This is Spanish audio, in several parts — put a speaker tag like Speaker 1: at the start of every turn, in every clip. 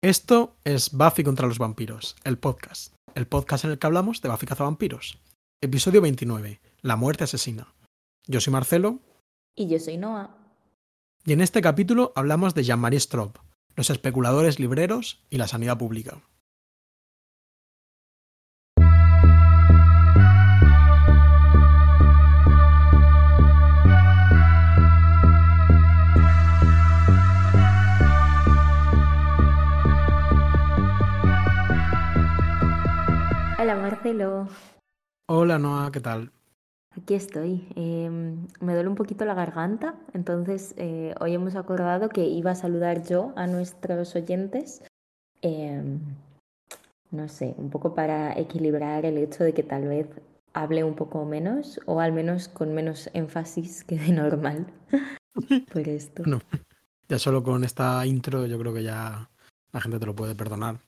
Speaker 1: Esto es Buffy contra los vampiros, el podcast. El podcast en el que hablamos de Buffy cazavampiros. Episodio 29, La muerte asesina. Yo soy Marcelo.
Speaker 2: Y yo soy Noah.
Speaker 1: Y en este capítulo hablamos de Jean-Marie Straub, los especuladores libreros y la sanidad pública.
Speaker 2: Hola Marcelo.
Speaker 1: Hola Noah, ¿qué tal?
Speaker 2: Aquí estoy. Em, me duele un poquito la garganta, entonces eh, hoy hemos acordado que iba a saludar yo a nuestros oyentes. Em, no sé, un poco para equilibrar el hecho de que tal vez hable un poco menos o al menos con menos énfasis que de normal por esto.
Speaker 1: No, ya solo con esta intro yo creo que ya la gente te lo puede perdonar.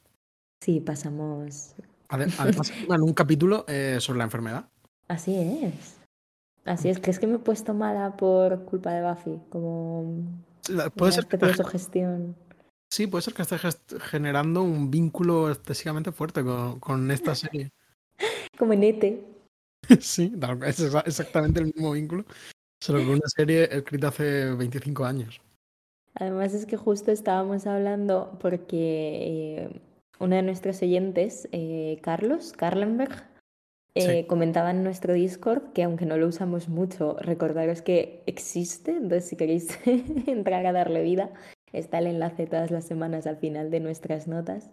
Speaker 2: Sí, pasamos.
Speaker 1: Ade- Además, en un capítulo eh, sobre la enfermedad.
Speaker 2: Así es. Así es. ¿Crees que me he puesto mala por culpa de Buffy? Como
Speaker 1: La- Puede ser que
Speaker 2: de
Speaker 1: estés-
Speaker 2: sugestión.
Speaker 1: sí, puede ser que estés generando un vínculo excesivamente fuerte con, con esta serie.
Speaker 2: Como en Ete.
Speaker 1: Sí, es exa- exactamente el mismo vínculo, solo que una serie escrita hace 25 años.
Speaker 2: Además es que justo estábamos hablando porque uno de nuestros oyentes, eh, Carlos Karlenberg, eh,
Speaker 1: Sí.
Speaker 2: comentaba en nuestro Discord que aunque no lo usamos mucho, recordaros que existe, entonces si queréis entrar a darle vida, está el enlace todas las semanas al final de nuestras notas.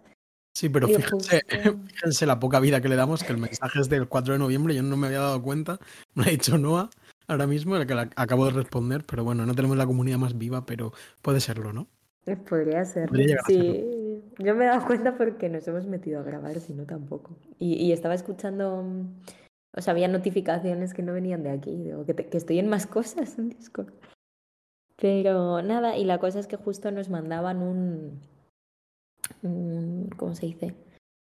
Speaker 1: Sí, pero fíjense,
Speaker 2: justo-
Speaker 1: fíjense la poca vida que le damos, que el mensaje es del 4 de noviembre, yo no me había dado cuenta, me lo ha dicho Noah ahora mismo, el que la- acabo de responder, pero bueno, no tenemos la comunidad más viva, pero puede serlo, ¿no?
Speaker 2: Podría ser.
Speaker 1: Podría
Speaker 2: Sí, yo me he dado cuenta porque nos hemos metido a grabar, si no tampoco. Y, y estaba escuchando, mm, o sea, había notificaciones que no venían de aquí, digo, que, te- que estoy en más cosas en Discord. Pero nada, y la cosa es que justo nos mandaban un, ¿cómo se dice?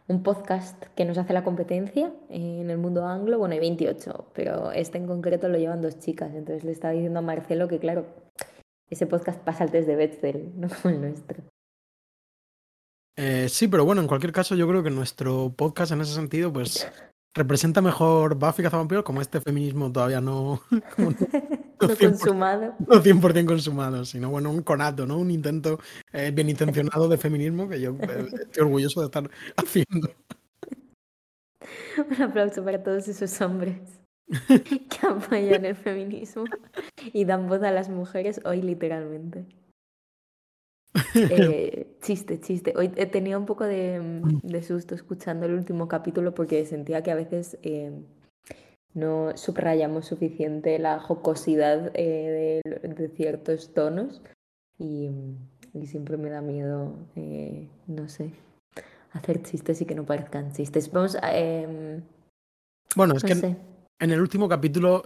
Speaker 2: Un podcast que nos hace la competencia en el mundo anglo. Bueno, hay 28, pero este en concreto lo llevan dos chicas. Entonces le estaba diciendo a Marcelo que, claro, ese podcast pasa al test de Betzel, no como el nuestro.
Speaker 1: Eh, sí, pero bueno, en cualquier caso yo creo que nuestro podcast en ese sentido, pues representa mejor Buffy Cazavampiros, como este feminismo todavía no, no-
Speaker 2: No
Speaker 1: 100%.
Speaker 2: consumado.
Speaker 1: no 100% consumado, sino bueno, un conato, ¿no? Un intento eh, bien intencionado de feminismo que yo eh, estoy orgulloso de estar haciendo.
Speaker 2: Un aplauso para todos esos hombres que apoyan el feminismo y dan voz a las mujeres hoy literalmente. Eh, chiste, chiste. Hoy he tenido un poco de, mm, de susto escuchando el último capítulo porque sentía que a veces eh, no subrayamos suficiente la jocosidad eh, de, de ciertos tonos y, y siempre me da miedo, no sé, hacer chistes y que no parezcan chistes. Vamos a... em,
Speaker 1: Bueno, es
Speaker 2: no
Speaker 1: que en el último capítulo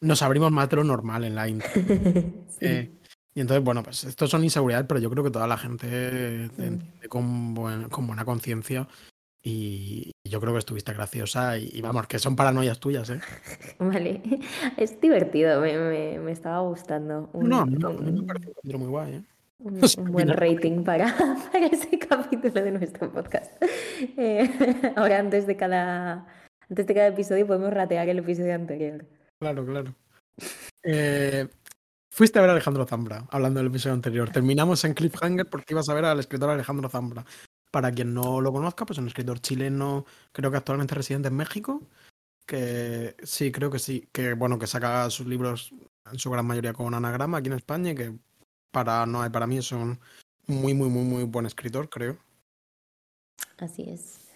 Speaker 1: nos abrimos más de lo normal en la intro.
Speaker 2: Sí.
Speaker 1: Eh, y entonces, bueno, pues estos son inseguridades, pero yo creo que toda la gente te
Speaker 2: Mm.
Speaker 1: entiende con, buen- con buena conciencia. Y yo creo que estuviste graciosa y, y vamos, que son paranoias tuyas, ¿eh?
Speaker 2: Vale, es divertido, me, me, me estaba gustando. Un,
Speaker 1: No, no, me parece un muy guay, ¿eh?
Speaker 2: un- buen rating para, para ese capítulo de nuestro podcast. Eh, ahora, antes de cada, antes de cada episodio, podemos ratear el episodio anterior.
Speaker 1: Claro, claro. Eh, fuiste a ver a Alejandro Zambra, hablando del episodio anterior. Terminamos en Cliffhanger porque ibas a ver al escritor Alejandro Zambra. Para quien no lo conozca, pues es un escritor chileno, creo que actualmente residente en México. Que sí, creo que sí. Que bueno, que saca sus libros en su gran mayoría con anagrama aquí en España y que para no para mí es un muy, muy, muy, muy buen escritor, creo.
Speaker 2: Así es.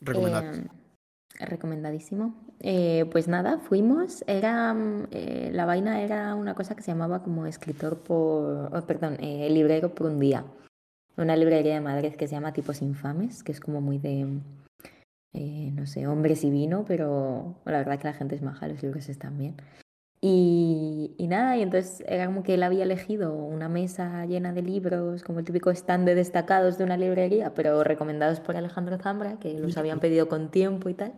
Speaker 1: Recomendado.
Speaker 2: Eh, recomendadísimo. Eh, pues nada, fuimos. Era mm, eh, la vaina era una cosa que se llamaba como escritor por, oh, perdón, eh, librero por un día. Una librería de Madrid que se llama Tipos Infames, que es como muy de, eh, no sé, hombres y vino, pero la verdad que la gente es maja, los libros están bien. Y, y nada, y entonces era como que él había elegido una mesa llena de libros, como el típico stand de destacados de una librería, pero recomendados por Alejandro Zambra, que los habían pedido con tiempo y tal.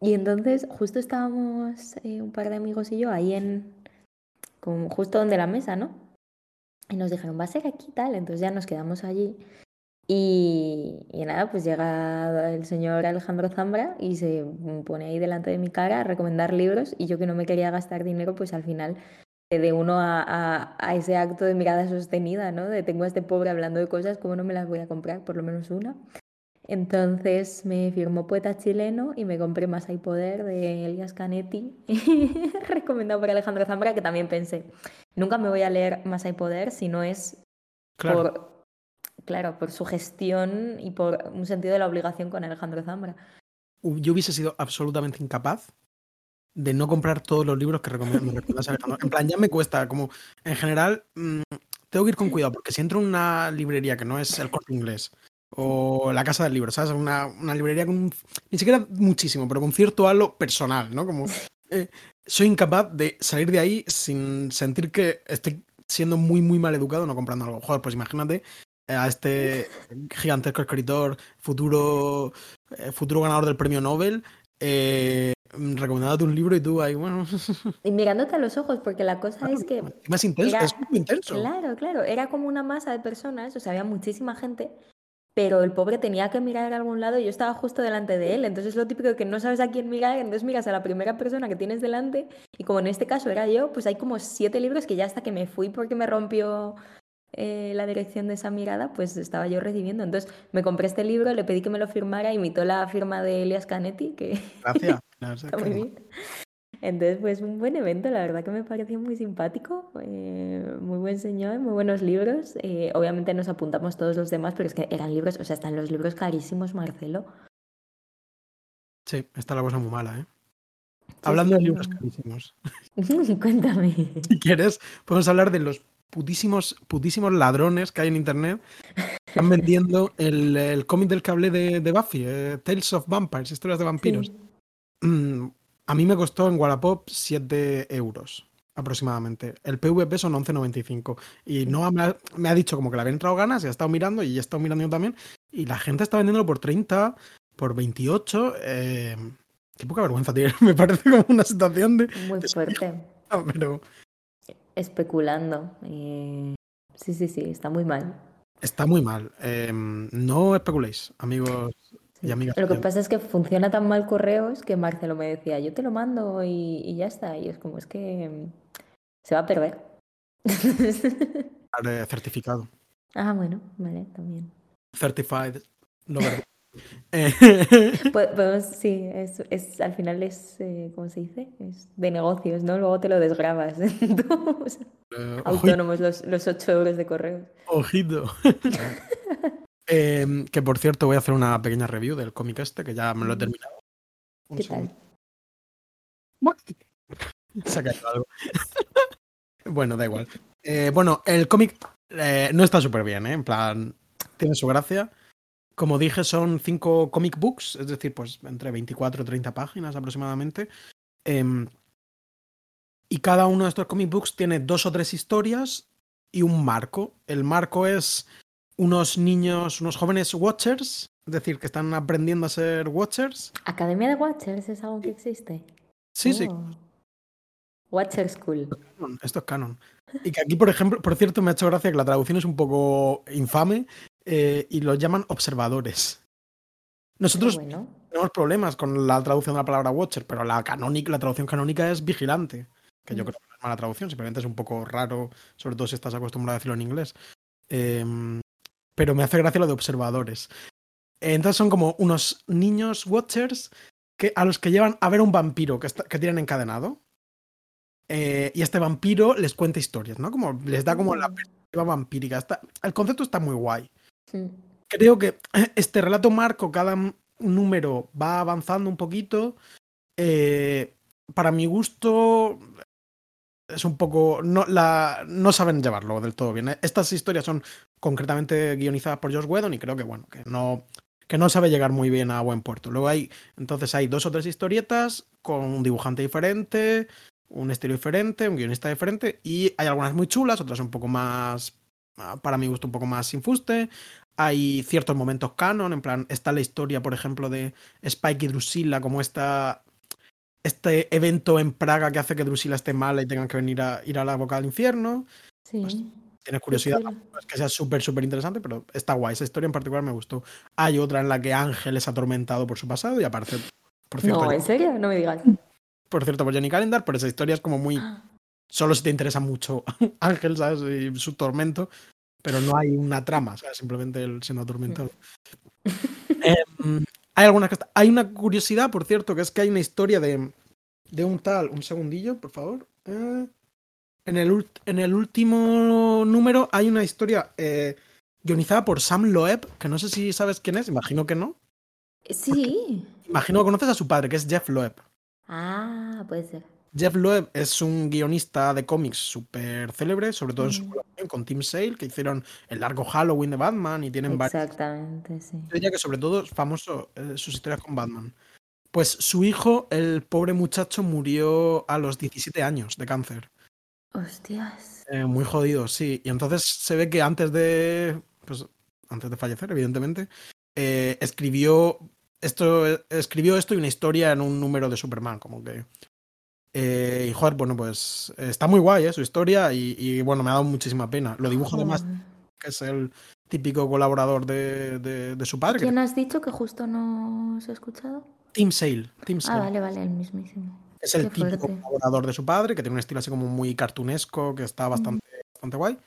Speaker 2: Y entonces justo estábamos eh, un par de amigos y yo ahí en, como justo donde la mesa, ¿no? Y nos dijeron, va a ser aquí tal, entonces ya nos quedamos allí. Y, y nada, pues llega el señor Alejandro Zambra y se pone ahí delante de mi cara a recomendar libros y yo que no me quería gastar dinero, pues al final de uno a, a, a, ese acto de mirada sostenida, ¿no? De tengo a este pobre hablando de cosas, ¿cómo no me las voy a comprar? Por lo menos una. Entonces me firmó Poeta Chileno y me compré Más hay Poder de Elias Canetti, recomendado por Alejandro Zambra, que también pensé, nunca me voy a leer Más hay Poder si no es
Speaker 1: Claro.
Speaker 2: por, claro, por su gestión y por un sentido de la obligación con Alejandro Zambra.
Speaker 1: Yo hubiese sido absolutamente incapaz de no comprar todos los libros que recomiendas Alejandro. En plan, ya me cuesta, como en general, mmm, tengo que ir con cuidado, porque si entro en una librería que no es el corte inglés o la casa del libro, ¿sabes? Una, una librería con un, ni siquiera muchísimo, pero con cierto halo personal, ¿no? Como eh, soy incapaz de salir de ahí sin sentir que estoy siendo muy, muy mal educado no comprando algo. Joder, pues imagínate a este gigantesco escritor, futuro, eh, futuro ganador del premio Nobel, eh, recomendándote un libro y tú ahí, bueno.
Speaker 2: Y mirándote a los ojos, porque la cosa es que.
Speaker 1: Más intenso,
Speaker 2: era-
Speaker 1: es muy intenso.
Speaker 2: Claro, claro. Era como una masa de personas, o sea, había muchísima gente, pero el pobre tenía que mirar a algún lado y yo estaba justo delante de él. Entonces, lo típico que no sabes a quién mirar, entonces miras a la primera persona que tienes delante. Y como en este caso era yo, pues hay como siete libros que ya hasta que me fui porque me rompió eh, la dirección de esa mirada, pues estaba yo recibiendo. Entonces, me compré este libro, le pedí que me lo firmara, imitó la firma de Elias Canetti, que
Speaker 1: Gracias.
Speaker 2: Está muy bien. Entonces, pues un buen evento, la verdad que me pareció muy simpático, eh, muy buen señor, muy buenos libros. Eh, obviamente nos apuntamos todos los demás, pero es que eran libros, o sea, están los libros carísimos, Marcelo.
Speaker 1: Sí, está la cosa muy mala, ¿eh?
Speaker 2: Sí,
Speaker 1: Hablando
Speaker 2: sí,
Speaker 1: de libros carísimos.
Speaker 2: Cuéntame.
Speaker 1: Si quieres, podemos hablar de los putísimos, putísimos ladrones que hay en internet. Están vendiendo el, el cómic del que hablé de, de Buffy, eh, Tales of Vampires, historias de vampiros.
Speaker 2: Sí.
Speaker 1: Mm, a mí me costó en Wallapop 7 euros aproximadamente. El PVP son 11.95. Y Noah me ha, me ha dicho como que le había entrado ganas y ha estado mirando y he estado mirando yo también. Y la gente está vendiéndolo por 30, por 28. eh, qué poca vergüenza tiene. Me parece como una situación de...
Speaker 2: Muy fuerte.
Speaker 1: Pero
Speaker 2: Especulando. eh, Sí, sí, sí, está muy mal.
Speaker 1: está muy mal. Eh, no especuléis, amigos
Speaker 2: Lo que pasa es que funciona tan mal correos que Marcelo me decía, yo te lo mando y, y ya está. Y es como, es que mm, se va a perder.
Speaker 1: Eh, certificado.
Speaker 2: Ah, bueno, vale, también.
Speaker 1: Certified. lover. Eh,
Speaker 2: Po- Podemos, sí, es, es, al final es, eh, ¿cómo se dice? Es de negocios, ¿no? Luego te lo desgrabas.
Speaker 1: Eh,
Speaker 2: autónomos los, los 8 euros de correos.
Speaker 1: ojito. Eh, que por cierto, voy a hacer una pequeña review del cómic este, que ya me lo he
Speaker 2: Mm.
Speaker 1: terminado. Un
Speaker 2: ¿Qué
Speaker 1: segundo.
Speaker 2: tal?
Speaker 1: Se ha caído algo. bueno, da igual. Eh, bueno, el cómic eh, no está súper bien, ¿eh? En plan, tiene su gracia. Como dije, son cinco comic books, es decir, pues entre 24 y 30 páginas aproximadamente. Em, y cada uno de estos comic books tiene dos o tres historias y un marco. El marco es unos niños, unos jóvenes watchers, es decir, que están aprendiendo a ser watchers.
Speaker 2: ¿Academia de Watchers es algo que existe?
Speaker 1: Sí, sí,
Speaker 2: Oh. Watcher School.
Speaker 1: esto es canon. Y que aquí, por ejemplo, por cierto, me ha hecho gracia que la traducción es un poco infame eh, y los llaman observadores. Nosotros
Speaker 2: bueno,
Speaker 1: tenemos problemas con la traducción de la palabra watcher, pero la, canónica, la traducción canónica es vigilante, que yo
Speaker 2: Mm.
Speaker 1: creo que no es mala traducción, simplemente es un poco raro, sobre todo si estás acostumbrado a decirlo en inglés. Em, pero me hace gracia lo de observadores. Entonces son como unos niños watchers que, a los que llevan a ver a un vampiro que, está- que tienen encadenado. Eh, y este vampiro les cuenta historias, ¿no? Como les da como la
Speaker 2: Mm.
Speaker 1: perspectiva vampírica. Está- el concepto está muy guay. Creo que este relato marco, cada número va avanzando un poquito. Eh, para mi gusto, es un poco. No, la, no saben llevarlo del todo bien. Estas historias son concretamente guionizadas por Josh Whedon y creo que, bueno, que no, que no sabe llegar muy bien a buen puerto. Luego hay, entonces hay dos o tres historietas con un dibujante diferente, un estilo diferente, un guionista diferente y hay algunas muy chulas, otras un poco más, para mi gusto, un poco más sin fuste. Hay ciertos momentos canon, en plan, está la historia, por ejemplo, de Spike y Drusilla, como esta, este evento en Praga que hace que Drusilla esté mala y tengan que venir a ir a la boca del infierno.
Speaker 2: sí.
Speaker 1: tienes curiosidad, es que sea súper, súper interesante, pero está guay. Esa historia en particular me gustó. Hay otra en la que Ángel es atormentado por su pasado y aparece, por cierto,
Speaker 2: No, ¿en serio? No me digas.
Speaker 1: por cierto, por Jenny Calendar, pero esa historia es como muy. Solo si te interesa mucho Ángel, ¿sabes? Y su tormento, pero no hay una trama, ¿sabes? Simplemente él siendo atormentado. Em, hay algunas que está- Hay una curiosidad, por cierto, que es que hay una historia de, de un tal. Un segundillo, por favor. Eh, en, el, ult- en el último número hay una historia eh, guionizada por Sam Loeb, que no sé si sabes quién es, imagino que no.
Speaker 2: Sí.
Speaker 1: Imagino que conoces a su padre, que es Jeff Loeb.
Speaker 2: Ah, puede ser.
Speaker 1: Jeff Loeb es un guionista de cómics súper célebre, sobre todo en su colaboración con Tim Sale, que hicieron el largo Halloween de Batman y tienen varios.
Speaker 2: Exactamente, sí.
Speaker 1: Yo diría que sobre todo es famoso eh, sus historias con Batman. Pues su hijo, el pobre muchacho, murió a los 17 años de cáncer.
Speaker 2: Hostias.
Speaker 1: Eh, muy jodido, sí. Y entonces se ve que antes de. Pues antes de fallecer, evidentemente. eh, escribió. Esto. Escribió esto y una historia en un número de Superman. Como que. Eh, y joder, bueno, pues. está muy guay, ¿eh? Su historia. Y, y, bueno, me ha dado muchísima pena. Lo dibuja además, que es el típico colaborador de, de- de su padre. que-
Speaker 2: ¿Quién has dicho que justo no se ha escuchado?
Speaker 1: Tim Sale. Tim
Speaker 2: Ah,
Speaker 1: Sale.
Speaker 2: vale, vale, el mismísimo.
Speaker 1: Es el
Speaker 2: Qué
Speaker 1: típico
Speaker 2: fuerte.
Speaker 1: colaborador de su padre, que tiene un estilo así como muy cartunesco, que
Speaker 2: Mm.
Speaker 1: está bastante, bastante guay.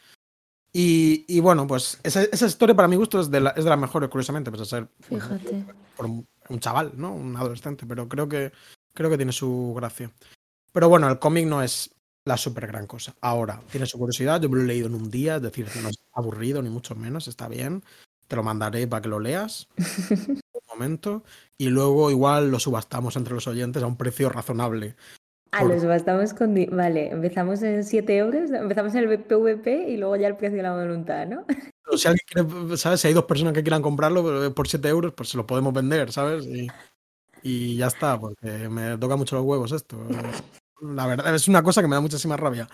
Speaker 1: Y, y bueno, pues esa, esa historia para mi gusto es de, la, es de las mejores, curiosamente, pese a ser
Speaker 2: Fíjate.
Speaker 1: por un, un chaval, ¿no? Un adolescente, pero creo que, creo que tiene su gracia. Pero bueno, el cómic no es la súper gran cosa. Ahora, tiene su curiosidad, yo me lo he leído en un día, es decir, no es aburrido ni mucho menos, está bien. Te lo mandaré para que lo leas un momento. Y luego igual lo subastamos entre los oyentes a un precio razonable.
Speaker 2: Ah,
Speaker 1: Por-
Speaker 2: los bastamos con... Vale, empezamos en 7 euros, empezamos en el PVP y luego ya el precio de la voluntad, ¿no?
Speaker 1: Pero si alguien quiere, ¿sabes? Si hay dos personas que quieran comprarlo eh, por 7 euros, pues se lo podemos vender, ¿sabes? Y, y ya está, porque me toca mucho los huevos esto. La verdad, es una cosa que me da muchísima rabia.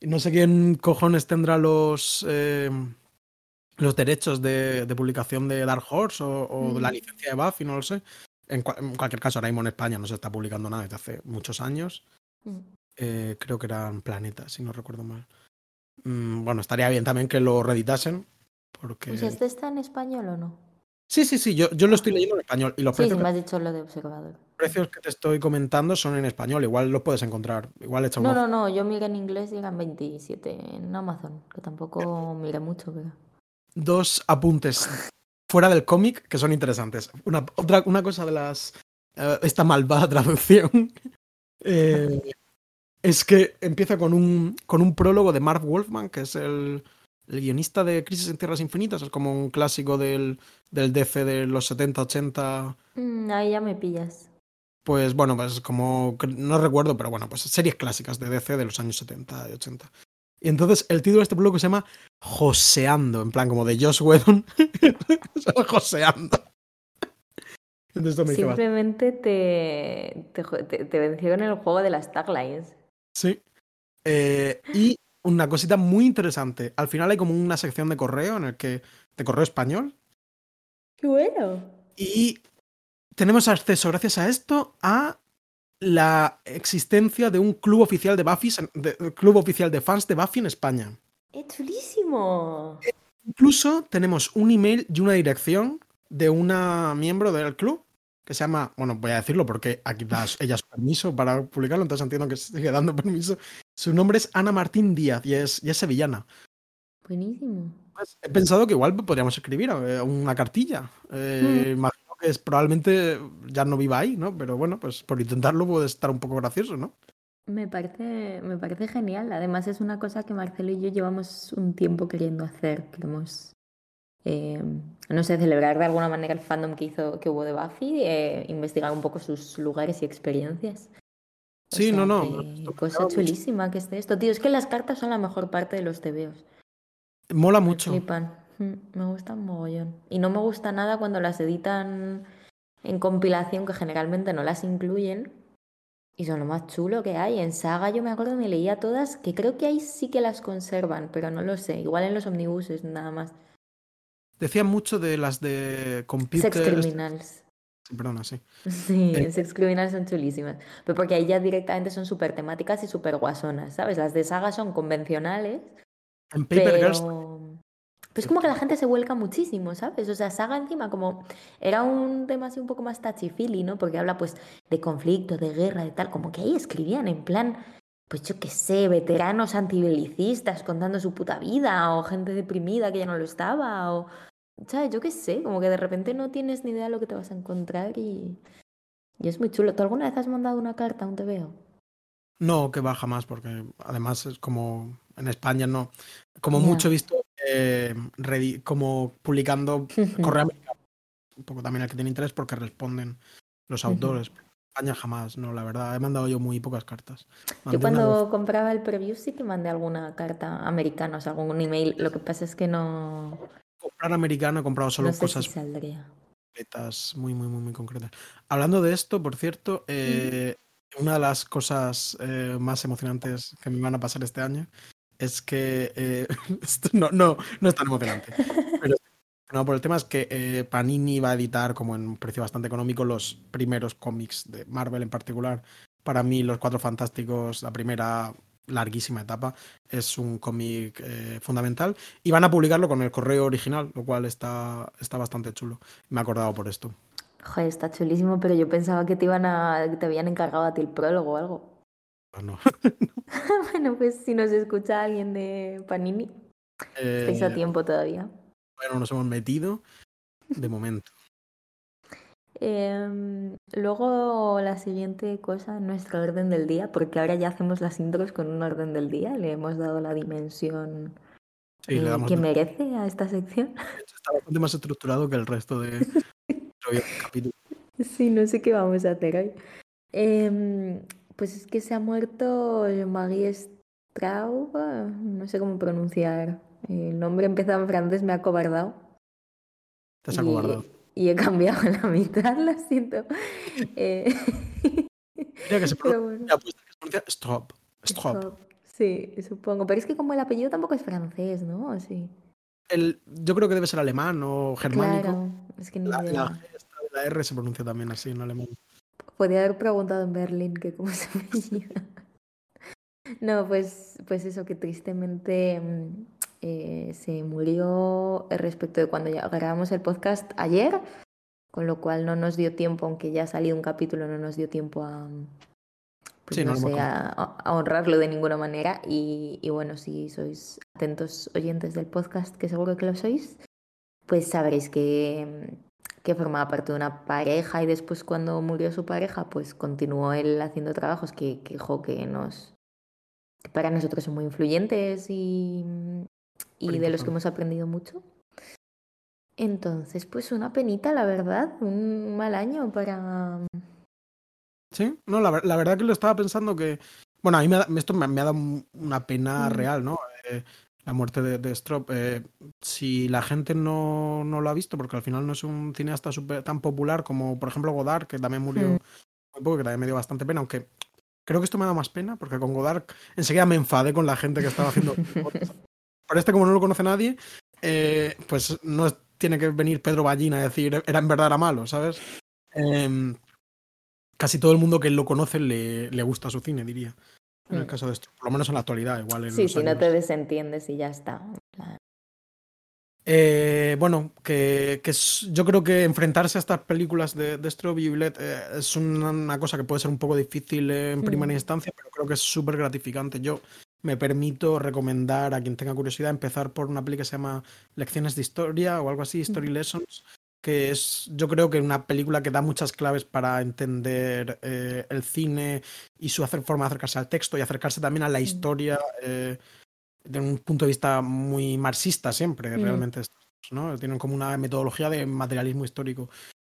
Speaker 1: Y No sé quién cojones tendrá los eh, los derechos de, de publicación de Dark Horse o, la
Speaker 2: Mm.
Speaker 1: licencia de Buffy, no lo sé. En, cua- en cualquier caso, ahora mismo en España no se está publicando nada desde hace muchos años.
Speaker 2: Mm.
Speaker 1: Eh, creo que eran Planeta, si no recuerdo mal. Mm, bueno, estaría bien también que lo reeditasen. Porque...
Speaker 2: Pues este está en español o no?
Speaker 1: Sí, sí, sí, yo, yo lo estoy leyendo en español y los
Speaker 2: Sí, sí,
Speaker 1: precios,
Speaker 2: me
Speaker 1: que,
Speaker 2: has dicho lo de observador.
Speaker 1: precios que te estoy comentando son en español, igual los puedes encontrar, igual un
Speaker 2: No, no, no, yo miré en inglés y eran 27 en Amazon, que tampoco miré mucho, pero...
Speaker 1: Dos apuntes fuera del cómic que son interesantes. Una, otra, una cosa de las... eh, esta malvada traducción eh, es que empieza con un, con un prólogo de Marv Wolfman, que es el, el guionista de Crisis en Tierras Infinitas, es como un clásico del, del DC de los 70-80
Speaker 2: Mm, ahí ya me pillas.
Speaker 1: Pues bueno, pues como no recuerdo, pero bueno, pues series clásicas de DC de los años 70 y 80. Y entonces el título de este blog se llama Joseando, en plan como de Josh Whedon. Joseando. Entonces me.
Speaker 2: Simplemente te, te, te, vencieron en el juego de las taglines.
Speaker 1: Sí. Eh, y una cosita muy interesante. Al final hay como una sección de correo en el que. de correo español.
Speaker 2: ¡Qué bueno!
Speaker 1: Y tenemos acceso, gracias a esto, a la existencia de un club oficial de Buffy, de, club oficial de fans de Buffy en España.
Speaker 2: ¡Es chulísimo!
Speaker 1: Incluso tenemos un email y una dirección de una miembro del club que se llama, bueno, voy a decirlo porque aquí da ella su permiso para publicarlo, entonces entiendo que sigue dando permiso. Su nombre es Ana Martín Díaz y es, y es sevillana.
Speaker 2: Buenísimo.
Speaker 1: Pues he pensado que igual podríamos escribir eh, una cartilla. Eh, Imagino que es, probablemente ya no viva ahí, ¿no? Pero bueno, pues por intentarlo puede estar un poco gracioso, ¿no?
Speaker 2: Me parece, me parece genial. Además es una cosa que Marcelo y yo llevamos un tiempo queriendo hacer. Queremos, eh, no sé, celebrar de alguna manera el fandom que hizo, que hubo de Buffy, eh, investigar un poco sus lugares y experiencias. O
Speaker 1: Sí,
Speaker 2: sea
Speaker 1: no, no.
Speaker 2: cosa
Speaker 1: mucho.
Speaker 2: chulísima que esté esto. Tío, es que las cartas son la mejor parte de los tebeos.
Speaker 1: Mola
Speaker 2: Me
Speaker 1: mucho.
Speaker 2: flipan. Mm, Me gustan mogollón. Y no me gusta nada cuando las editan en compilación, que generalmente no las incluyen. Y son lo más chulo que hay. En saga yo me acuerdo, me leía todas, que creo que ahí sí que las conservan, pero no lo sé. Igual en los omnibuses nada más.
Speaker 1: Decían mucho de las de computer.
Speaker 2: Sex Criminals.
Speaker 1: Sí, Perdona, sí.
Speaker 2: Sí,
Speaker 1: Eh.
Speaker 2: Sex Criminals son chulísimas. Pero porque ahí ya directamente son súper temáticas y súper guasonas, ¿sabes? Las de saga son convencionales,
Speaker 1: En Paper Girls
Speaker 2: Pero... Pues es como que la gente se vuelca muchísimo, ¿sabes? O sea, Saga encima como era un tema así un poco más touchy-feely, ¿no? Porque habla pues de conflicto, de guerra, de tal, como que ahí escribían en plan, pues yo qué sé, veteranos antibelicistas contando su puta vida, o gente deprimida que ya no lo estaba, o, ¿sabes? Yo qué sé, como que de repente no tienes ni idea de lo que te vas a encontrar y, y es muy chulo. ¿Tú alguna vez has mandado una carta a un TVO?
Speaker 1: No, que va jamás, porque además es como en España no. Como mucho he visto eh, como publicando correo americano. Un poco también el que tiene interés porque responden los autores. España jamás, no, la verdad. He mandado yo muy pocas cartas.
Speaker 2: Yo
Speaker 1: Mandé vez.
Speaker 2: cuando compraba el preview sí que mandé alguna carta americana, o sea, algún email. Lo que pasa es que no,
Speaker 1: comprar americano he comprado solo
Speaker 2: no sé
Speaker 1: cosas
Speaker 2: si saldría.
Speaker 1: muy, muy, muy, muy concretas. Hablando de esto, por cierto, eh, una de las cosas eh, más emocionantes que me van a pasar este año es que eh, esto no, no, no es tan emocionante. Pero no, por el tema es que eh, Panini va a editar como en un precio bastante económico los primeros cómics de Marvel en particular. Para mí, Los Cuatro Fantásticos, la primera larguísima etapa, es un cómic eh, fundamental. Y van a publicarlo con el correo original, lo cual está, está bastante chulo. Me he acordado por esto.
Speaker 2: Joder, está chulísimo, pero yo pensaba que te iban a, que te habían encargado a ti el prólogo o algo.
Speaker 1: Pues no.
Speaker 2: Bueno, pues si nos escucha alguien de Panini, estáis a
Speaker 1: Eh,
Speaker 2: tiempo todavía.
Speaker 1: Bueno, nos hemos metido de momento.
Speaker 2: Em, luego la siguiente cosa nuestro orden del día, porque ahora ya hacemos las intros con un orden del día, le hemos dado la dimensión
Speaker 1: Sí,
Speaker 2: eh, que merece a esta sección.
Speaker 1: Está bastante más estructurado que el resto de capítulos.
Speaker 2: Sí, no sé qué vamos a hacer hoy. Em, pues es que se ha muerto Marie Straub, no sé cómo pronunciar. El nombre empieza en francés, me ha acobardado.
Speaker 1: Te has acobardado.
Speaker 2: Y he cambiado la mitad, lo siento. Eh,
Speaker 1: Mira que se
Speaker 2: pero
Speaker 1: pronuncia,
Speaker 2: bueno.
Speaker 1: ya, pues, que se pronuncia Strop. Strop.
Speaker 2: Strop, Sí, supongo. Pero es que como el apellido tampoco es francés, ¿no? ¿O sí.
Speaker 1: El, yo creo que debe ser alemán o germánico.
Speaker 2: Claro, es que ni
Speaker 1: La,
Speaker 2: idea.
Speaker 1: la la R se pronuncia también así en alemán.
Speaker 2: Podría haber preguntado en Berlín que cómo se apellida. No, pues, pues eso, que tristemente mm, eh, se murió respecto de cuando ya grabamos el podcast ayer, con lo cual no nos dio tiempo, aunque ya ha salido un capítulo, no nos dio tiempo a, pues
Speaker 1: Sí, no
Speaker 2: no
Speaker 1: lo hemos
Speaker 2: sé, a, a honrarlo de ninguna manera. Y, y bueno, si sois atentos oyentes del podcast, que seguro que lo sois, pues sabréis que, que formaba parte de una pareja y después cuando murió su pareja, pues continuó él haciendo trabajos que, que, jo, que nos que para nosotros son muy influyentes y, y de los que hemos aprendido mucho. Entonces, pues una penita, la verdad, un mal año para...
Speaker 1: Sí, no, la, la verdad que lo estaba pensando que. Bueno, a mí me esto me, me ha dado un- una pena
Speaker 2: Mm.
Speaker 1: real, ¿no? Eh, la muerte de, de Strop. Eh, si la gente no, no lo ha visto, porque al final no es un cineasta súper- tan popular como, por ejemplo, Godard, que también murió
Speaker 2: Mm.
Speaker 1: muy poco, que también me dio bastante pena, aunque creo que esto me da más pena, porque con Godard enseguida me enfadé con la gente que estaba haciendo. Pero este, como no lo conoce nadie, eh, pues no tiene que venir Pedro Ballina a decir, era en verdad era malo, ¿sabes? Em, casi todo el mundo que lo conoce le, le gusta su cine, diría. En el
Speaker 2: Mm.
Speaker 1: caso de esto, por lo menos en la actualidad, igual
Speaker 2: Sí, si no te desentiendes y ya está.
Speaker 1: Eh, bueno, que, que es- yo creo que enfrentarse a estas películas de, de Strobe y Violet eh, es una, una cosa que puede ser un poco difícil en primera
Speaker 2: Mm.
Speaker 1: instancia, pero creo que es súper gratificante. Yo me permito recomendar a quien tenga curiosidad empezar por una peli que se llama Lecciones de Historia o algo así, Story Lessons, que es yo creo que una película que da muchas claves para entender eh, el cine y su hacer, forma de acercarse al texto y acercarse también a la historia. eh, de un punto de vista muy marxista siempre,
Speaker 2: Mm.
Speaker 1: realmente, ¿no? Tienen como una metodología de materialismo histórico.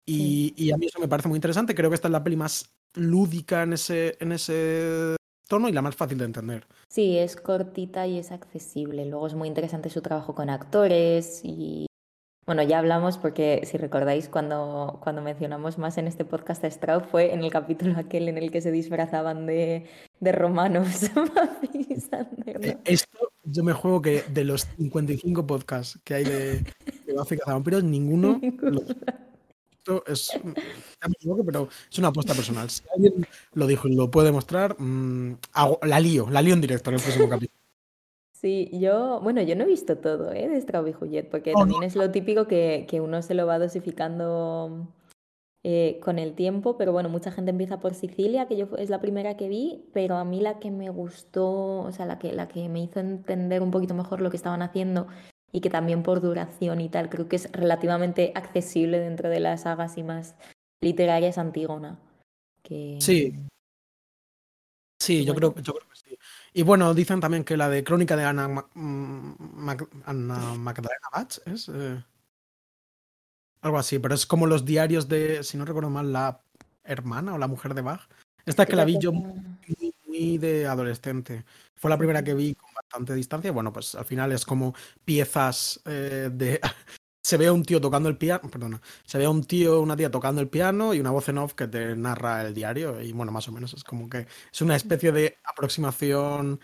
Speaker 1: Y, y a mí eso me parece muy interesante. Creo que esta es la peli más lúdica en ese, en ese tono y la más fácil de entender.
Speaker 2: Sí, es cortita y es accesible. Luego es muy interesante su trabajo con actores y bueno, ya hablamos porque si recordáis cuando, cuando mencionamos más en este podcast a Straub fue en el capítulo aquel en el que se disfrazaban de, de romanos.
Speaker 1: Eh, esto yo me juego que de los 55 podcasts que hay de, de Cazavampiros, ninguno esto es equivoco, pero es una apuesta personal. Si alguien lo dijo y lo puede mostrar, mm, hago- la lío, la lío en directo en el próximo capítulo.
Speaker 2: Sí, yo, bueno, yo no he visto todo, ¿eh? De Straub y Juliet, porque
Speaker 1: Oh, no.
Speaker 2: también es lo típico que, que uno se lo va dosificando eh, con el tiempo, pero bueno, mucha gente empieza por Sicilia, que yo es la primera que vi, pero a mí la que me gustó, o sea, la que, la que me hizo entender un poquito mejor lo que estaban haciendo y que también por duración y tal, creo que es relativamente accesible dentro de las sagas y más literarias Antígona. Que,
Speaker 1: Sí, sí, yo
Speaker 2: bueno.
Speaker 1: creo, yo creo que sí. Y bueno, dicen también que la de Crónica de Ana, Ma- mm, Ana Magdalena Bach es eh, algo así, pero es como los diarios de, si no recuerdo mal, la hermana o la mujer de Bach. Esta que la vi yo de adolescente. Fue la primera que vi con bastante distancia. Bueno, pues al final es como piezas eh, de. Se ve a un tío tocando el piano, perdona, se ve a un tío, una tía tocando el piano y una voz en off que te narra el diario y bueno, más o menos es como que es una especie de aproximación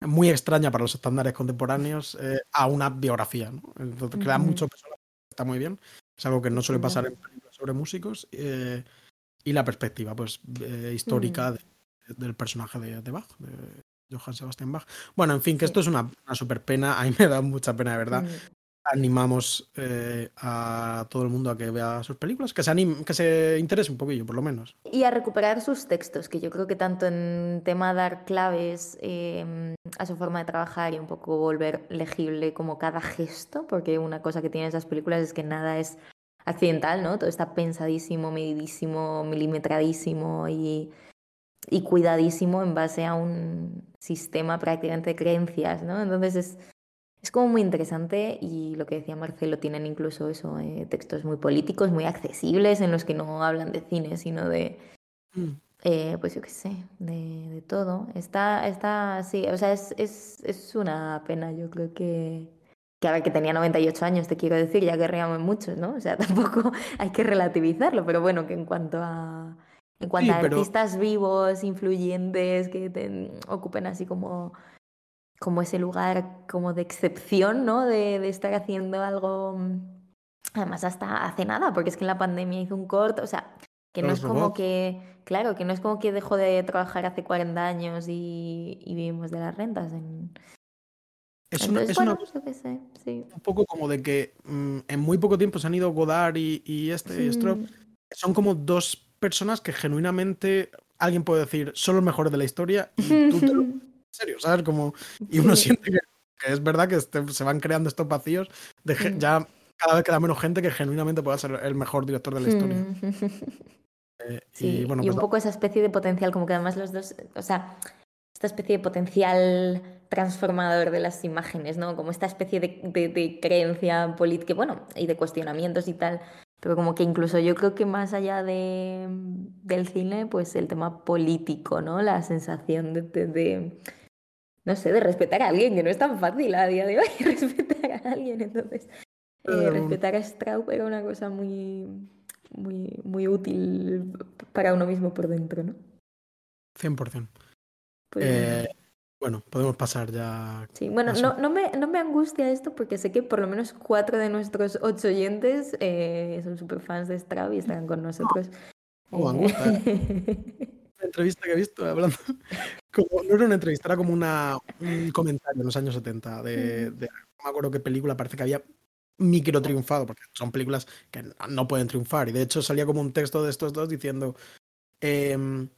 Speaker 1: muy extraña para los estándares contemporáneos eh, a una biografía, ¿no? Entonces,
Speaker 2: Ujú.
Speaker 1: mucho está muy bien, es algo que no suele pasar en películas sobre músicos eh, y la perspectiva pues eh, histórica
Speaker 2: Mm.
Speaker 1: de- del personaje de, de Bach, de Johann Sebastian Bach. Bueno, en fin, que esto es una, una super pena, a mí me da mucha pena de verdad.
Speaker 2: Mm.
Speaker 1: Animamos eh, a todo el mundo a que vea sus películas, que se anim- que se interese un poquillo, por lo menos.
Speaker 2: Y a recuperar sus textos, que yo creo que tanto en tema dar claves eh, a su forma de trabajar y un poco volver legible como cada gesto, porque una cosa que tienen esas películas es que nada es accidental, ¿no? Todo está pensadísimo, medidísimo, milimetradísimo y, y cuidadísimo en base a un sistema prácticamente de creencias, ¿no? Entonces es, es como muy interesante y lo que decía Marcelo, tienen incluso eso, eh, textos muy políticos, muy accesibles, en los que no hablan de cine, sino de,
Speaker 1: Mm.
Speaker 2: eh, pues yo qué sé, de, de todo. Está, está, sí, o sea, es, es, es una pena, yo creo que... Que a ver, que tenía 98 años, te quiero decir, ya guerreamos muchos, ¿no? O sea, tampoco hay que relativizarlo, pero bueno, que en cuanto a, en cuanto
Speaker 1: Sí,
Speaker 2: a
Speaker 1: pero-
Speaker 2: artistas vivos, influyentes, que te- ocupen así como, como ese lugar como de excepción, ¿no? De, de estar haciendo algo, además hasta hace nada, porque es que en la pandemia hizo un corto, o sea, que no es como que, claro, que no es como que dejó de trabajar hace 40 años y, y vivimos de las rentas. En...
Speaker 1: Es, una,
Speaker 2: Entonces,
Speaker 1: es
Speaker 2: bueno,
Speaker 1: una-
Speaker 2: yo qué sé, sí.
Speaker 1: un poco como de que mm, en muy poco tiempo se han ido Godard y, y este y Stroop. Son como dos personas que genuinamente alguien puede decir son los mejores de la historia y tú te lo en serio, ¿sabes? Como, y uno
Speaker 2: Sí.
Speaker 1: siente que, que es verdad que este- se van creando estos vacíos de
Speaker 2: Mm.
Speaker 1: ya cada vez queda menos gente que genuinamente pueda ser el mejor director de la historia. Eh,
Speaker 2: Sí,
Speaker 1: y bueno,
Speaker 2: y
Speaker 1: pues
Speaker 2: un poco esa especie de potencial, como que además los dos, o sea, esta especie de potencial transformador de las imágenes, ¿no? Como esta especie de, de- de creencia política, bueno, y de cuestionamientos y tal, pero como que incluso yo creo que más allá de, del cine, pues el tema político, ¿no? La sensación de, de- de, no sé, de respetar a alguien, que no es tan fácil a día de hoy respetar a alguien, entonces, eh,
Speaker 1: Em.
Speaker 2: respetar a Straub era una cosa muy, muy, muy útil para uno mismo por dentro, ¿no?
Speaker 1: 100%.
Speaker 2: Pues,
Speaker 1: Eh, bueno, podemos pasar ya.
Speaker 2: sí, bueno, no, no, me, no me angustia esto porque sé que por lo menos cuatro de nuestros ocho oyentes eh, son súper fans de Straub y estarán con nosotros.
Speaker 1: Oh,
Speaker 2: Eh,
Speaker 1: angustia. Una entrevista que he visto hablando. Como, no era una entrevista, era como una, un comentario en los años 70 de, de- No me acuerdo qué película, parece que había micro triunfado, porque son películas que no- pueden triunfar. Y de hecho salía como un texto de estos dos diciendo em,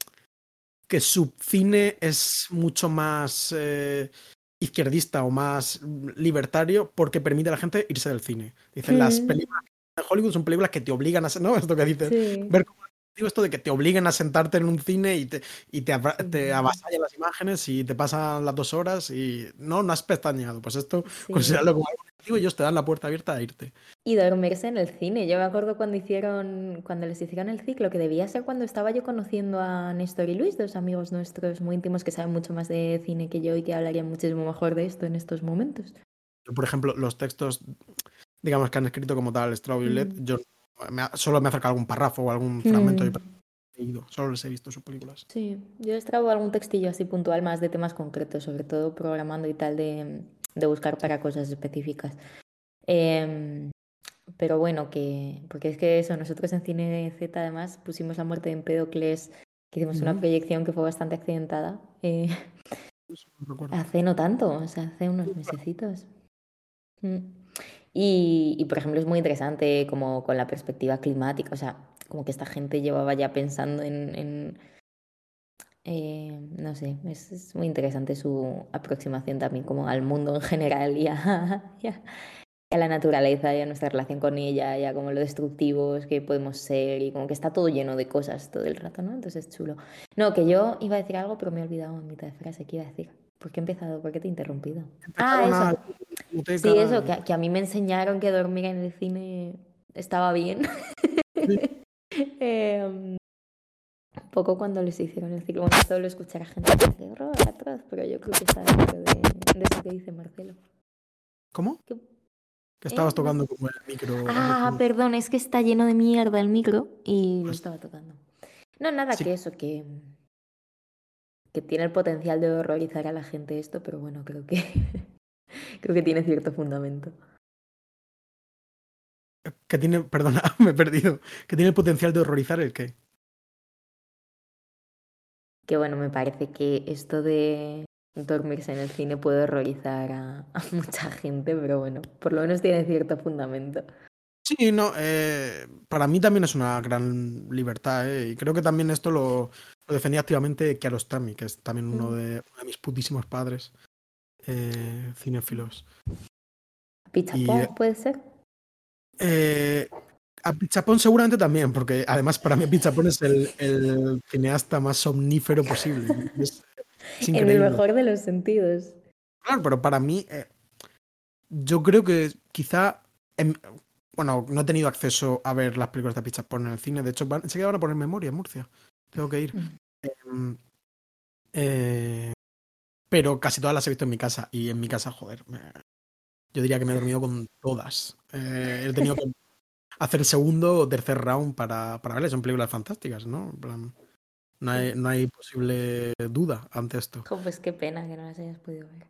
Speaker 1: que su cine es mucho más eh, izquierdista o más libertario porque permite a la gente irse del cine. Dicen, las
Speaker 2: Mm.
Speaker 1: películas de Hollywood son películas que te obligan a... ¿No? Esto que dicen
Speaker 2: sí.
Speaker 1: ver cómo digo esto de que te obliguen a sentarte en un cine y te, y te, te avasallan las imágenes y te pasan las dos horas y no, no has pestañeado. Pues esto,
Speaker 2: Sí.
Speaker 1: considerarlo como algo negativo y ellos te dan la puerta abierta a irte.
Speaker 2: Y dormirse en el cine. Yo me acuerdo cuando hicieron, cuando les hicieron el ciclo, que debía ser cuando estaba yo conociendo a Néstor y Luis, dos amigos nuestros muy íntimos que saben mucho más de cine que yo y que hablarían muchísimo mejor de esto en estos momentos.
Speaker 1: Yo, por ejemplo, los textos, digamos, que han escrito como tal Led,
Speaker 2: Mm.
Speaker 1: yo me ha- solo me acerca algún párrafo o algún fragmento y
Speaker 2: Mm.
Speaker 1: leído, solo les he visto sus películas.
Speaker 2: Sí, yo extraigo algún textillo así puntual más de temas concretos, sobre todo programando y tal, de, de buscar para cosas específicas. Em, pero bueno, que. Porque es que eso, nosotros en Cine Z además pusimos la muerte de Empédocles, que hicimos una proyección que fue bastante accidentada. eh, Hace no tanto, o sea, hace unos mesecitos. Mm. Y, por ejemplo, es muy interesante como con la perspectiva climática, o sea, como que esta gente llevaba ya pensando en, eh, no sé, es, muy interesante su aproximación también como al mundo en general y a la naturaleza y a nuestra relación con ella y a como lo destructivos que podemos ser y como que está todo lleno de cosas todo el rato, ¿no? Entonces es chulo. No, que yo iba a decir algo pero me he olvidado en mitad de frase que iba a decir. ¿Por qué he empezado? ¿Por qué te he interrumpido? Ah, eso. Sí, eso, que, que, a mí me enseñaron que dormir en el cine estaba bien. eh, un poco cuando les hicieron el ciclo. Bueno, todo lo escuchará gente que horror, atroz, pero yo creo que está dentro de, de eso que dice Marcelo.
Speaker 1: ¿Cómo? Que que estabas tocando como el micro.
Speaker 2: Ah, perdón, es que está lleno de mierda el micro y lo estaba tocando. No, nada sí. que eso, que, que tiene el potencial de horrorizar a la gente esto, pero bueno, creo que creo que tiene cierto fundamento.
Speaker 1: Que tiene, perdona, me he perdido. Que tiene el potencial de horrorizar el qué.
Speaker 2: Que bueno, me parece que esto de dormirse en el cine puede horrorizar a, a, mucha gente, pero bueno, por lo menos tiene cierto fundamento.
Speaker 1: Sí, no, eh, para mí también es una gran libertad, ¿eh? y creo que también esto lo, lo defendía activamente Kiarostami, que es también uno de, uno de mis putísimos padres eh, cinéfilos.
Speaker 2: ¿Pichapón y, puede ser?
Speaker 1: Eh, a Pichapón seguramente también, porque además para mí Pichapón es el, el cineasta más somnífero posible. Es,
Speaker 2: en el mejor de los sentidos.
Speaker 1: Claro, pero para mí, eh, yo creo que quizá. En, bueno, no he tenido acceso a ver las películas de Pichapón en el cine. De hecho, van, enseguida van a poner memoria en Murcia. Tengo que ir. Mm. Eh, eh, pero casi todas las he visto en mi casa. Y en mi casa, joder. Me, yo diría que me he dormido con todas. Eh, he tenido que hacer segundo o tercer round para, para verlas. Son películas fantásticas, ¿no? En plan, no hay, no hay posible duda ante esto.
Speaker 2: Pues qué pena que no las hayas podido ver.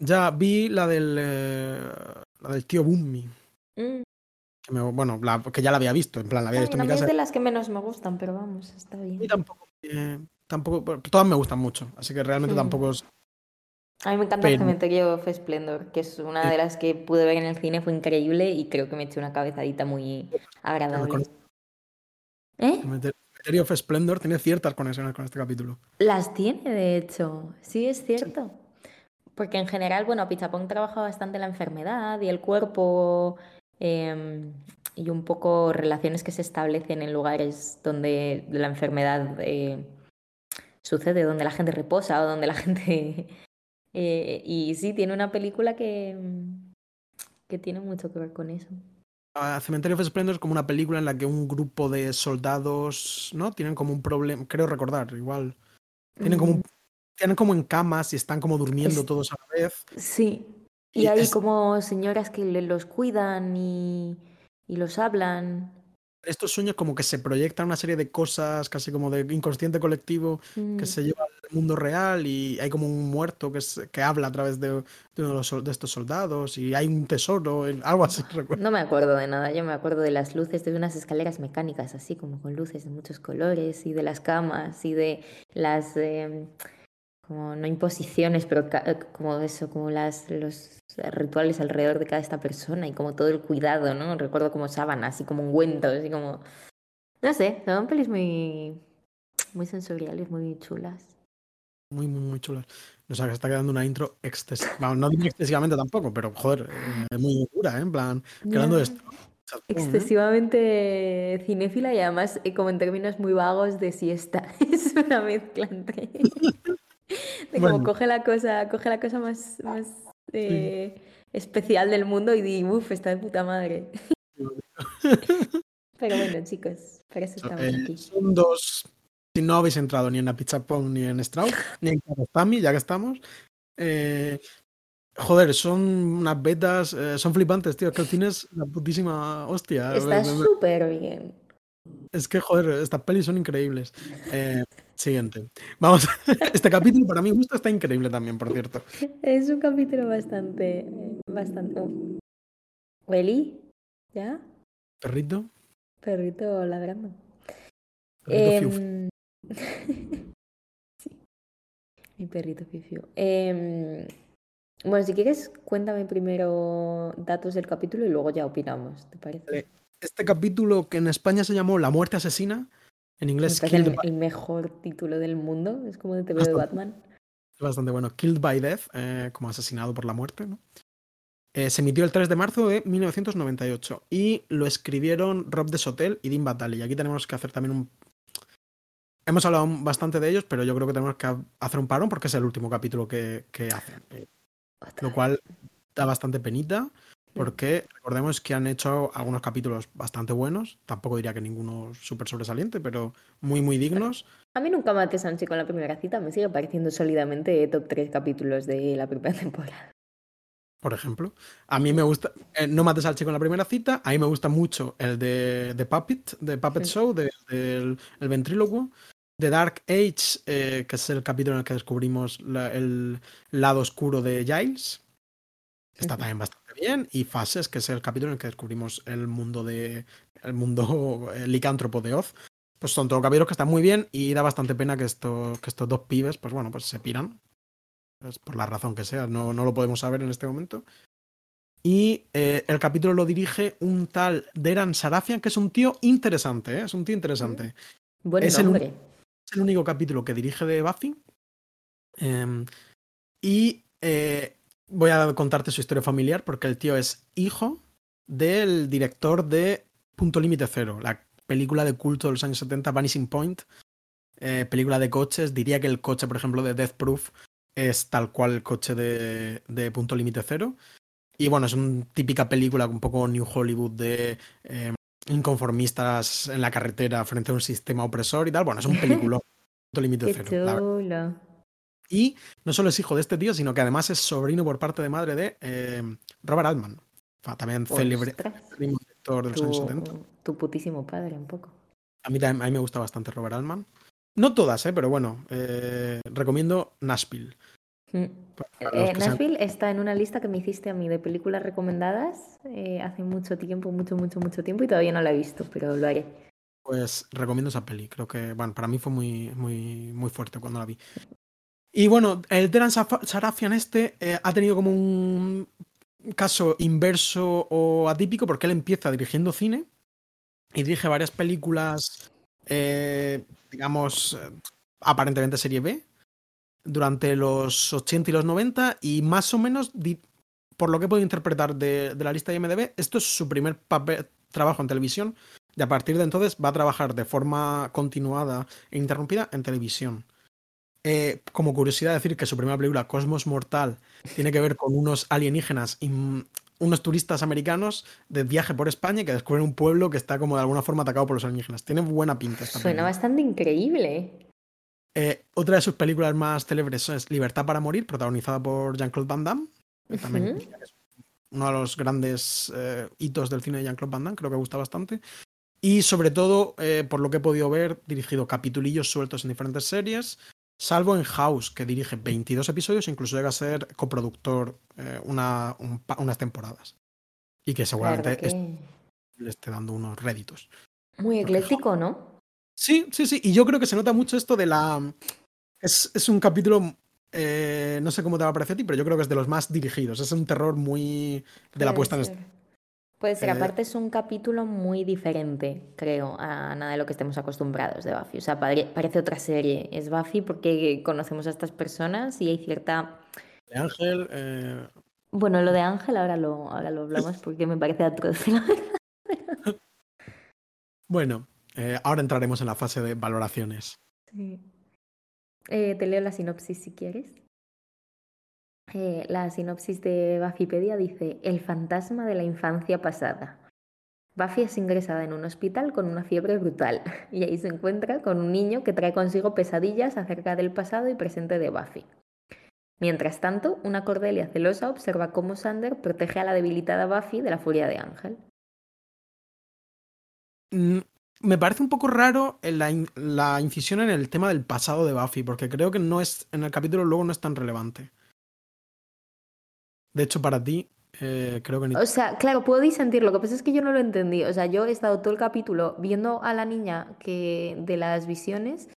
Speaker 1: Ya vi la del, eh, la del tío Bummi.
Speaker 2: Mm.
Speaker 1: Que me, bueno, la, que ya la había visto, en plan, la había
Speaker 2: Ay,
Speaker 1: visto en
Speaker 2: a
Speaker 1: mi
Speaker 2: mí
Speaker 1: casa.
Speaker 2: es de las que menos me gustan, pero vamos, está bien.
Speaker 1: Y tampoco, eh, tampoco, todas me gustan mucho, así que realmente
Speaker 2: Mm.
Speaker 1: tampoco es...
Speaker 2: A mí me encanta
Speaker 1: Pero-
Speaker 2: el cementerio of Splendor, que es una de las que pude ver en el cine, fue increíble y creo que me eché una cabezadita muy agradable. ¿Eh?
Speaker 1: Cemetery of Splendor tiene ciertas conexiones con este capítulo.
Speaker 2: Las tiene, de hecho, sí es cierto. Porque en general, bueno, Pichapón trabaja bastante la enfermedad y el cuerpo eh, y un poco relaciones que se establecen en lugares donde la enfermedad eh, sucede, donde la gente reposa o donde la gente... eh, y sí, tiene una película que, que tiene mucho que ver con eso.
Speaker 1: Uh, Cementerio of Splendor es como una película en la que un grupo de soldados, ¿no? Tienen como un problema, creo recordar, igual. Tienen como, un, tienen como en camas y están como durmiendo
Speaker 2: Es-
Speaker 1: todos a la vez.
Speaker 2: Sí. Y
Speaker 1: Y
Speaker 2: hay
Speaker 1: es-
Speaker 2: como señoras que los cuidan y, y los hablan.
Speaker 1: Estos sueños como que se proyectan una serie de cosas casi como de inconsciente colectivo
Speaker 2: Mm.
Speaker 1: que se lleva al mundo real y hay como un muerto que, es, que habla a través de, de uno de, los, de estos soldados y hay un tesoro, en- algo así, recuerdo.
Speaker 2: No me acuerdo de nada, yo me acuerdo de las luces, de unas escaleras mecánicas así como con luces de muchos colores y de las camas y de las eh, como no imposiciones, pero eh, como eso, como las los rituales alrededor de cada esta persona y como todo el cuidado, ¿no? Recuerdo como sábanas y como ungüentos y como no sé, son pelis muy muy sensoriales, muy chulas.
Speaker 1: Muy, muy, muy chulas. O sea, que está quedando una intro excesiva. Bueno, no digo excesivamente tampoco, pero joder, eh, es muy dura, ¿eh? En plan, quedando esto. ¿eh?
Speaker 2: Excesivamente cinéfila y además eh, como en términos muy vagos de siesta. Es una mezcla entre de como
Speaker 1: Bueno.
Speaker 2: coge la cosa, coge la cosa más, más eh, especial del mundo y di, uff, está de puta madre. Pero bueno, chicos, para eso estamos
Speaker 1: Eh,
Speaker 2: aquí.
Speaker 1: son dos. Si no habéis entrado ni en Apichapón ni en Strauss, ni en Karostami, ya que estamos. eh, joder, son unas betas, eh, son flipantes, tío. Es que el cine es la putísima hostia.
Speaker 2: Está súper bien.
Speaker 1: Es que, joder, estas pelis son increíbles. Eh, siguiente. Vamos, este capítulo para mí gusto está increíble también, por cierto.
Speaker 2: Es un capítulo bastante, bastante... ¿Welly? ¿Ya?
Speaker 1: Perrito.
Speaker 2: Perrito ladrando.
Speaker 1: Perrito.
Speaker 2: Em, sí. Mi perrito Fifiu. Em, bueno, si quieres, cuéntame primero datos del capítulo y luego ya opinamos, ¿te parece?
Speaker 1: Este capítulo que en España se llamó La muerte asesina, en inglés
Speaker 2: el,
Speaker 1: Killed by,
Speaker 2: el mejor título del mundo, es como de TV de. Batman.
Speaker 1: bastante bueno, Killed by Death, eh, como asesinado por la muerte, ¿no? Eh, se emitió el 3 de marzo de 1998 y lo escribieron Rob de Sotel y Dean Batali. Y aquí tenemos que hacer también un... Hemos hablado bastante de ellos, pero yo creo que tenemos que hacer un parón porque es el último capítulo que, que hacen. Eh, lo cual da bastante penita porque recordemos que han hecho algunos capítulos bastante buenos. Tampoco diría que ninguno súper sobresaliente, pero muy, muy dignos.
Speaker 2: A mí nunca maté Sanchi con la primera cita, me sigue pareciendo sólidamente top 3 capítulos de la primera temporada.
Speaker 1: por ejemplo. A mí me gusta, eh, no mates al chico en la primera cita, a mí me gusta mucho el de, de Puppet, de Puppet
Speaker 2: Sí.
Speaker 1: Show, de- del el ventrílocuo. The Dark Age, eh, que es el capítulo en el que descubrimos la- el lado oscuro de Giles. Está también bastante bien. Y Fases, que es el capítulo en el que descubrimos el mundo de. el mundo licántropo de Oz. Pues son todos capítulos que están muy bien y da bastante pena que, esto, que estos dos pibes, pues bueno, pues se piran. Pues por la razón que sea, no, no lo podemos saber en este momento. Y eh, el capítulo lo dirige un tal Deran Sarafian, que es un tío interesante, ¿eh? es un tío interesante.
Speaker 2: Buen
Speaker 1: Es el. Es el único capítulo que dirige de Buffy. Em, y eh, voy a contarte su historia familiar porque el tío es hijo del director de Punto Límite Cero, la película de culto de los años 70, Vanishing Point. eh, película de coches. Diría que el coche, por ejemplo, de Death Proof es tal cual el coche de, de Punto Límite Cero. Y bueno, es una típica película un poco New Hollywood de eh, inconformistas en la carretera frente a un sistema opresor y tal. Bueno, es un película. Punto Límite Cero. la. Y no solo es hijo de este tío, sino que además es sobrino por parte de madre de eh, Robert Altman. También
Speaker 2: Ostras,
Speaker 1: célebre director de los años 70.
Speaker 2: tu, tu putísimo padre, un poco.
Speaker 1: A mí, también- a mí me gusta bastante Robert Altman. No todas, ¿eh? pero bueno, eh, recomiendo Nashville.
Speaker 2: Mm. Eh,
Speaker 1: sean-
Speaker 2: Nashville está en una lista que me hiciste a mí de películas recomendadas hace mucho tiempo, mucho, mucho, mucho tiempo y todavía no la he visto, pero lo haré.
Speaker 1: Pues recomiendo esa peli. Creo que, bueno, para mí fue muy, muy, muy fuerte cuando la vi. Y bueno, el Deran Sarafian este eh, ha tenido como un caso inverso o atípico porque él empieza dirigiendo cine y dirige varias películas, eh, digamos, eh, aparentemente serie B, durante los 80 y los 90 y más o menos, por lo que puedo interpretar de, de la lista de IMDB, esto es su primer papel, trabajo en televisión y a partir de entonces va a trabajar de forma continuada e interrumpida en televisión. Eh, como curiosidad decir que su primera película, Cosmos Mortal, tiene que ver con unos alienígenas y mm, unos turistas americanos de viaje por España que descubren un pueblo que está como de alguna forma atacado por los alienígenas. Tiene buena pinta esta
Speaker 2: Suena
Speaker 1: película.
Speaker 2: bastante increíble.
Speaker 1: Eh, otra de sus películas más célebres es Libertad para morir, protagonizada por Jean-Claude Van Damme. que también es uno de los grandes eh, hitos del cine de Jean-Claude Van Damme, creo que gusta bastante. Y sobre todo, por lo que he podido ver, dirigido capitulillos sueltos en diferentes series, salvo en House, que dirige 22 episodios, incluso llega a ser coproductor eh, una- un pa- unas temporadas. Y que seguramente es- le esté dando unos réditos.
Speaker 2: muy ecléctico, ¿no?
Speaker 1: Sí, sí, sí. Y yo creo que se nota mucho esto de la. Es, es un capítulo. eh, no sé cómo te va a parecer a ti, pero yo creo que es de los más dirigidos. Es un terror muy. de la puesta en escena.
Speaker 2: Puede ser,
Speaker 1: Eh,
Speaker 2: aparte es un capítulo muy diferente, creo, a nada de lo que estemos acostumbrados de Buffy. O sea, pare- parece otra serie. Es Buffy porque conocemos a estas personas y hay cierta...
Speaker 1: De Ángel. eh,
Speaker 2: Bueno, lo de Ángel ahora lo, ahora lo hablamos porque me parece atroz.
Speaker 1: Bueno, eh, ahora entraremos en la fase de valoraciones.
Speaker 2: Sí. Te leo la sinopsis si quieres. Eh, la sinopsis de Buffypedia dice: El fantasma de la infancia pasada. Buffy es ingresada en un hospital con una fiebre brutal y ahí se encuentra con un niño que trae consigo pesadillas acerca del pasado y presente de Buffy. Mientras tanto, una Cordelia celosa observa cómo Sander protege a la debilitada Buffy de la furia de Ángel.
Speaker 1: Mm, Me parece un poco raro la, la incisión en el tema del pasado de Buffy, porque creo que no es. En el capítulo luego no es tan relevante. De hecho, para ti, eh, creo que ni.
Speaker 2: O sea, claro, puedo disentir, lo que pasa es que yo no lo entendí. O sea, yo he estado todo el capítulo viendo a la niña que de las visiones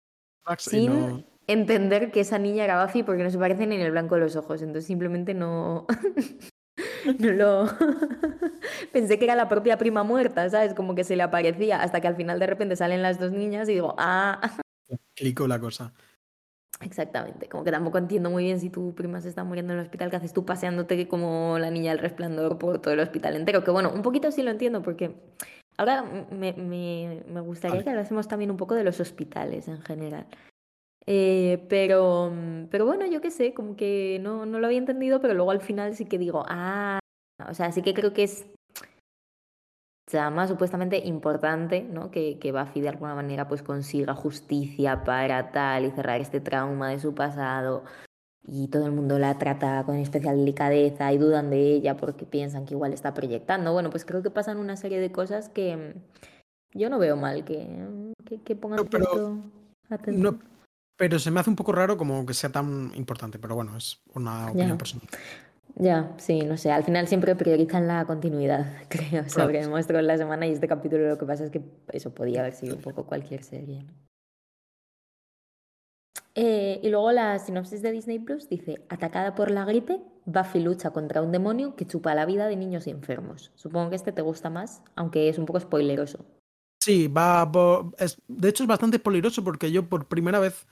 Speaker 1: Max,
Speaker 2: sin,
Speaker 1: no-
Speaker 2: entender que esa niña era Buffy porque no se parece ni en el blanco de los ojos. Entonces simplemente no. no lo. Pensé que era la propia prima muerta, ¿sabes? Como que se le aparecía hasta que al final de repente salen las dos niñas y digo, ah.
Speaker 1: Clico la cosa.
Speaker 2: Exactamente, como que tampoco entiendo muy bien si tu prima se está muriendo en el hospital, que haces tú paseándote como la niña del resplandor por todo el hospital entero? Que bueno, un poquito sí lo entiendo porque ahora me, me, me gustaría que hablásemos también un poco de los hospitales en general. Eh, pero, pero bueno, yo qué sé, como que no, no lo había entendido, pero luego al final sí que digo, ah, o sea, sí que creo que es más supuestamente importante, ¿no? Que, que Buffy de alguna manera pues consiga justicia para tal y cerrar este trauma de su pasado y todo el mundo la trata con especial delicadeza y dudan de ella porque piensan que igual está proyectando. Bueno, pues creo que pasan una serie de cosas que yo no veo mal que, que, pongan
Speaker 1: pero, No, pero se me hace un poco raro como que sea tan importante, pero bueno, es una opinión personal.
Speaker 2: Ya, sí, no sé. Al final siempre priorizan la continuidad, creo, sobre el monstruo en la semana y este capítulo lo que pasa es que eso podía haber sido un poco cualquier serie. Eh, y luego la sinopsis de Disney Plus dice, atacada por la gripe, Buffy lucha contra un demonio que chupa la vida de niños enfermos. Supongo que este te gusta más, aunque es un poco spoileroso.
Speaker 1: Sí, va de hecho es bastante spoileroso porque yo por primera vez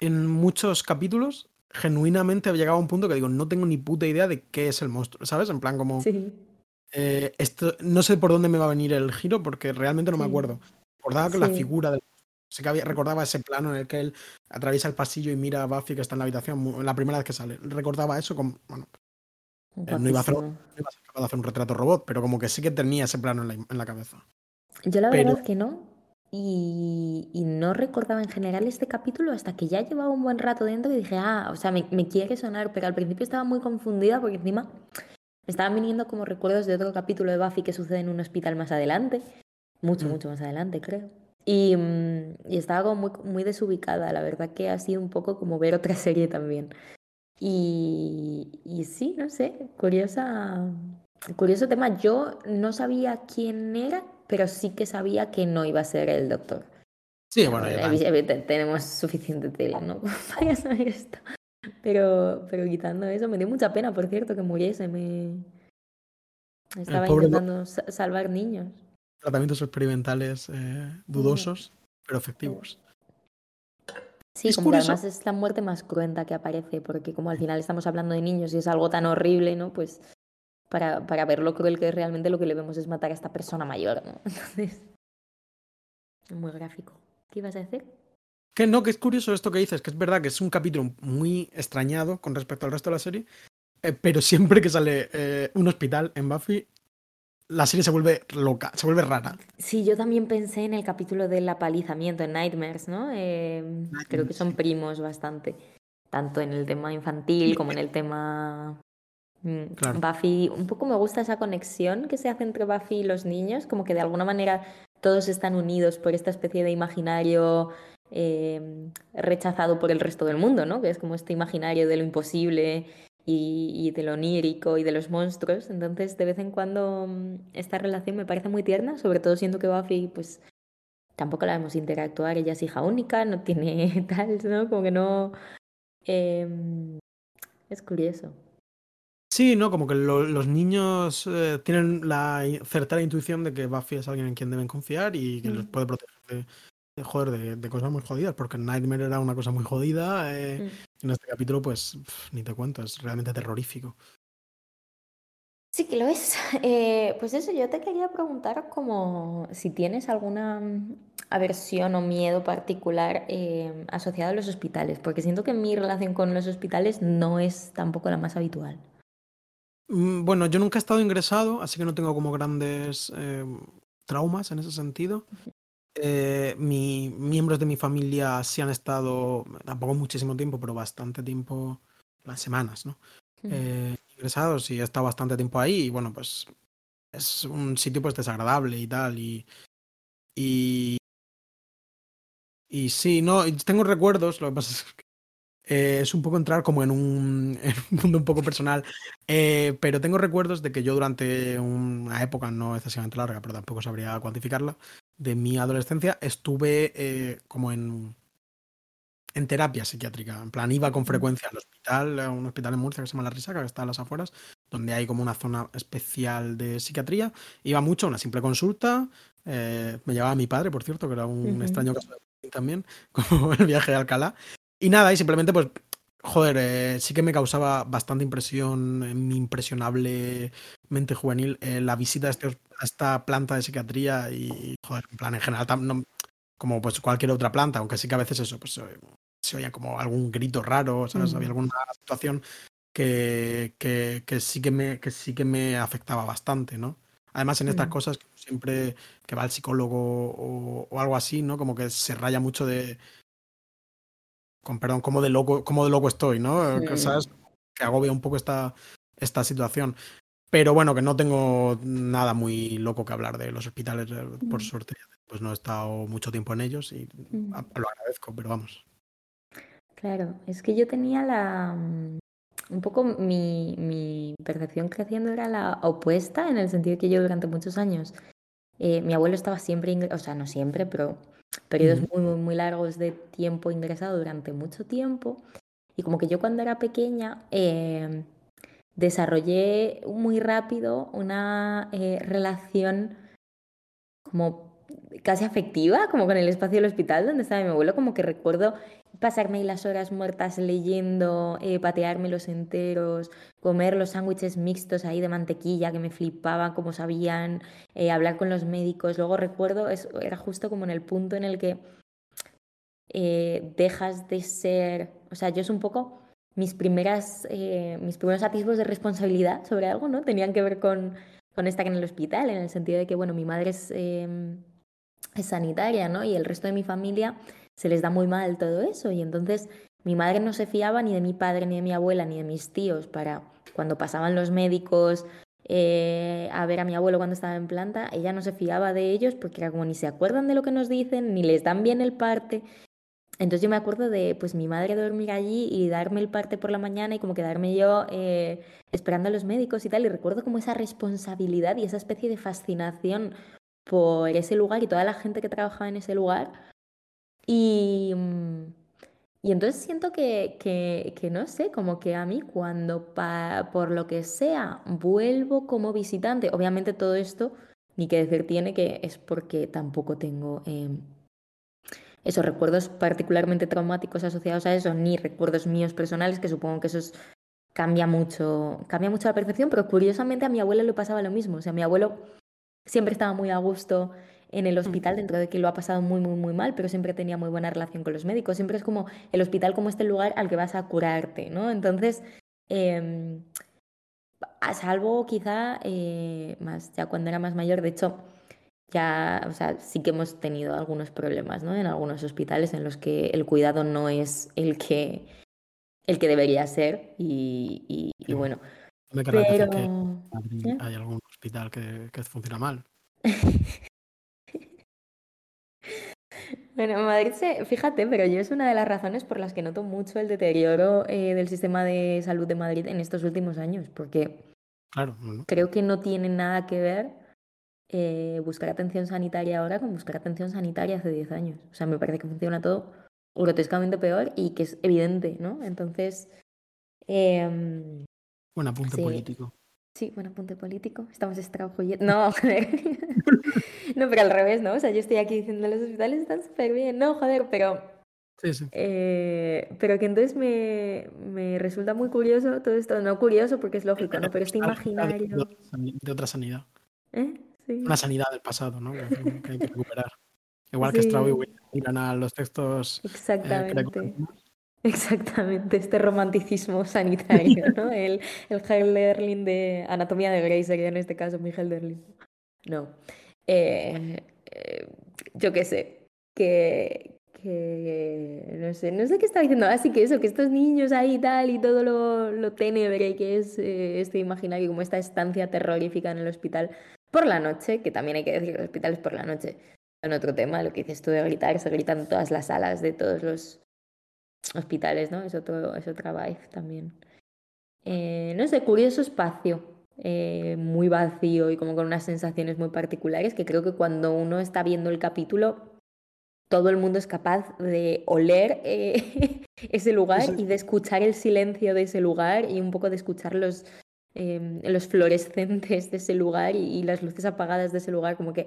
Speaker 1: en muchos capítulos genuinamente había llegado a un punto que digo, no tengo ni puta idea de qué es el monstruo, ¿sabes? En plan como...
Speaker 2: Sí.
Speaker 1: Eh, esto, no sé por dónde me va a venir el giro porque realmente no me acuerdo. Recordaba que la figura del... Sé que había, recordaba ese plano en el que él atraviesa el pasillo y mira a Buffy que está en la habitación la primera vez que sale. Recordaba eso como... Bueno, eh, no, iba a hacer, no iba a ser capaz de hacer un retrato robot, pero como que sí que tenía ese plano en la, en la cabeza.
Speaker 2: Yo la verdad es que no, y, no recordaba en general este capítulo hasta que ya llevaba un buen rato dentro y dije, ah, o sea, me, quiere sonar, pero al principio estaba muy confundida porque encima me estaban viniendo como recuerdos de otro capítulo de Buffy que sucede en un hospital más adelante, mucho, mm. mucho más adelante, creo. Y, mm, y, estaba como muy, muy desubicada, la verdad que ha sido un poco como ver otra serie también. Y, y sí, no sé, curiosa, curioso tema. Yo no sabía quién era pero sí que sabía que no iba a ser el doctor.
Speaker 1: Sí, bueno,
Speaker 2: tenemos suficiente tela, ¿no? Para saber esto. Pero, pero quitando eso, me dio mucha pena, por cierto, que muriese. Me... Estaba intentando salvar niños.
Speaker 1: Tratamientos experimentales eh, dudosos, pero efectivos.
Speaker 2: Sí, como que además es la muerte más cruenta que aparece, porque como al final estamos hablando de niños y es algo tan horrible, ¿no? Pues para, para ver lo cruel que realmente lo que le vemos es matar a esta persona mayor, ¿no? Entonces, muy gráfico. ¿Qué ibas a decir?
Speaker 1: Que no, que es curioso esto que dices, que es verdad que es un capítulo muy extrañado con respecto al resto de la serie, eh, pero siempre que sale eh, un hospital en Buffy, la serie se vuelve loca, se vuelve rara.
Speaker 2: Sí, yo también pensé en el capítulo del apalizamiento en Nightmares, ¿no? Eh, creo que son primos bastante, tanto en el tema infantil como en el tema Buffy, un poco me gusta esa conexión que se hace entre Buffy y los niños, como que de alguna manera todos están unidos por esta especie de imaginario em, rechazado por el resto del mundo, ¿no? Que es como este imaginario de lo imposible y, de lo onírico y de los monstruos. Entonces, de vez en cuando mm, esta relación me parece muy tierna, sobre todo siento que Buffy, pues, tampoco la vemos interactuar, ella es hija única, no tiene tal, ¿no? Como que no... Em, es curioso.
Speaker 1: Sí, ¿no? Como que los niños eh, tienen la certera intuición de que Buffy es alguien en quien deben confiar y que les mm. puede proteger de, joder, de, cosas muy jodidas, porque Nightmare era una cosa muy jodida. Eh, mm. En este capítulo, pues, ni te cuento, es realmente terrorífico.
Speaker 2: Sí que lo es. Eh, pues eso, yo te quería preguntar como si tienes alguna aversión o miedo particular asociado a los hospitales, porque siento que mi relación con los hospitales no es tampoco la más habitual.
Speaker 1: Mm, bueno, yo nunca he estado ingresado, así que no tengo como grandes eh, traumas en ese sentido. Eh, mi, miembros de mi familia sí han estado, tampoco muchísimo tiempo, pero bastante tiempo, las semanas, ¿no? Eh, ingresados y he estado bastante tiempo ahí y bueno, pues es un sitio pues desagradable y tal y... Y, y sí, no, tengo recuerdos, lo que pasa es que eh, es un poco entrar como en un, mundo un poco personal, eh, pero tengo recuerdos de que yo durante una época no excesivamente larga, pero tampoco sabría cuantificarla, de mi adolescencia estuve eh, como en en terapia psiquiátrica. En plan, iba con frecuencia al hospital, a un hospital en Murcia que se llama La Risaca, que está a las afueras, donde hay como una zona especial de psiquiatría. Iba mucho a una simple consulta. me llevaba mi padre, por cierto, que era un extraño caso de también, como el viaje a Alcalá. Y nada, y simplemente, pues, joder, eh, sí que me causaba bastante impresión en mi impresionable mente juvenil eh, la visita a, este a esta planta de psiquiatría y, joder, en plan, en general, tam- no- como pues cualquier otra planta, aunque sí que a veces eso, pues eh, se oía como algún grito raro, ¿sabes?
Speaker 2: Ujú.
Speaker 1: Había alguna situación que, que, que sí que me, que sí que me afectaba bastante, ¿no? Además, en estas
Speaker 2: Mm.
Speaker 1: cosas, siempre que va al psicólogo o, o algo así, ¿no? Como que se raya mucho de. Con perdón, como de loco, como de loco estoy, ¿no?
Speaker 2: Mm.
Speaker 1: ¿Sabes? Que agobia un poco esta, esta situación. Pero bueno, que no tengo nada muy loco que hablar de los hospitales, eh, por
Speaker 2: Mm.
Speaker 1: suerte. Pues no he estado mucho tiempo en ellos y
Speaker 2: Mm.
Speaker 1: lo agradezco, pero vamos.
Speaker 2: Claro, es que yo tenía la... mm, Un poco mi, mi percepción creciendo era la opuesta, en el sentido que yo durante muchos años, eh, mi abuelo estaba siempre, o sea, no siempre, pero periodos muy, muy, muy largos de tiempo ingresado durante mucho tiempo. Y como que yo cuando era pequeña eh, desarrollé muy rápido una eh, relación como casi afectiva, como con el espacio del hospital donde estaba mi abuelo, como que recuerdo pasarme las horas muertas leyendo, eh, patearme los enteros, comer los sándwiches mixtos ahí de mantequilla que me flipaban como sabían, eh, hablar con los médicos. Luego recuerdo, eso era justo como en el punto en el que eh, dejas de ser, o sea, yo es un poco mis primeras, eh, mis primeros atisbos de responsabilidad sobre algo, ¿no? Tenían que ver con, con estar en el hospital, en el sentido de que, bueno, mi madre es, eh, es sanitaria, ¿no? Y el resto de mi familia se les da muy mal todo eso. Y entonces mi madre no se fiaba ni de mi padre, ni de mi abuela, ni de mis tíos para cuando pasaban los médicos eh, a ver a mi abuelo cuando estaba en planta, ella no se fiaba de ellos porque era como ni se acuerdan de lo que nos dicen, ni les dan bien el parte. Entonces yo me acuerdo de pues mi madre dormir allí y darme el parte por la mañana y como quedarme yo eh, esperando a los médicos y tal. Y recuerdo como esa responsabilidad y esa especie de fascinación por ese lugar y toda la gente que trabajaba en ese lugar. Y, mm, y entonces siento que, que, no sé, como que a mí cuando pa- por lo que sea vuelvo como visitante, obviamente todo esto, ni que decir tiene que es porque tampoco tengo... em, esos recuerdos particularmente traumáticos asociados a eso, ni recuerdos míos personales, que supongo que eso es- cambia mucho, cambia mucho la percepción, pero curiosamente a mi abuelo le pasaba lo mismo. O sea, mi abuelo siempre estaba muy a gusto en el hospital, dentro de que lo ha pasado muy, muy, muy mal, pero siempre tenía muy buena relación con los médicos. Siempre es como el hospital como este lugar al que vas a curarte, ¿no? Entonces, em, a salvo quizá eh, más ya cuando era más mayor, de hecho, ya, o sea, sí que hemos tenido algunos problemas, ¿no? En algunos hospitales en los que el cuidado no es el que, el que debería ser y, y- y bueno,
Speaker 1: No me
Speaker 2: pero...
Speaker 1: que Madrid
Speaker 2: ¿Eh?
Speaker 1: hay algún hospital que, que funciona mal.
Speaker 2: Bueno, en Madrid, se, fíjate, pero yo es una de las razones por las que noto mucho el deterioro eh, del sistema de salud de Madrid en estos últimos años, porque
Speaker 1: Claro,
Speaker 2: creo que no tiene nada que ver eh, buscar atención sanitaria ahora con buscar atención sanitaria hace 10 años. O sea, me parece que funciona todo grotescamente peor y que es evidente, ¿no? Entonces, em,
Speaker 1: Buen apunte
Speaker 2: Sí.
Speaker 1: político.
Speaker 2: Sí, buen apunte político. Estamos extrapolando. No, joder. No, pero al revés, ¿no? O sea, yo estoy aquí diciendo los hospitales están súper bien. No, joder, pero.
Speaker 1: Sí, sí.
Speaker 2: eh, pero que entonces me, me resulta muy curioso todo esto. No curioso porque es lógico, ¿no? Pero este imaginario.
Speaker 1: De, otra sanidad.
Speaker 2: ¿Eh? Sí.
Speaker 1: Una sanidad del pasado, ¿no? Que, que hay que recuperar. Igual que
Speaker 2: Sí.
Speaker 1: Straub y Williams miran a los textos eh,
Speaker 2: Exactamente. Exactamente, este romanticismo sanitario, ¿no? El, el Hölderlin de Anatomía de Grey sería en este caso mi Hölderlin. No. Eh, eh, yo qué sé, que, que no sé, no sé qué estaba diciendo. Así que eso, que estos niños ahí y tal y todo lo, lo ténebre que es eh, este imaginario, como esta estancia terrorífica en el hospital por la noche, que también hay que decir que los hospitales por la noche son otro tema, lo que dices tú de gritar, se gritan en todas las salas de todos los hospitales, ¿no? Es, otro, es otra vibe también. Eh, no sé, curioso espacio, eh, muy vacío y como con unas sensaciones muy particulares que creo que cuando uno está viendo el capítulo todo el mundo es capaz de oler eh, ese lugar y de escuchar el silencio de ese lugar y un poco de escuchar los, em, los fluorescentes de ese lugar y, las luces apagadas de ese lugar, como que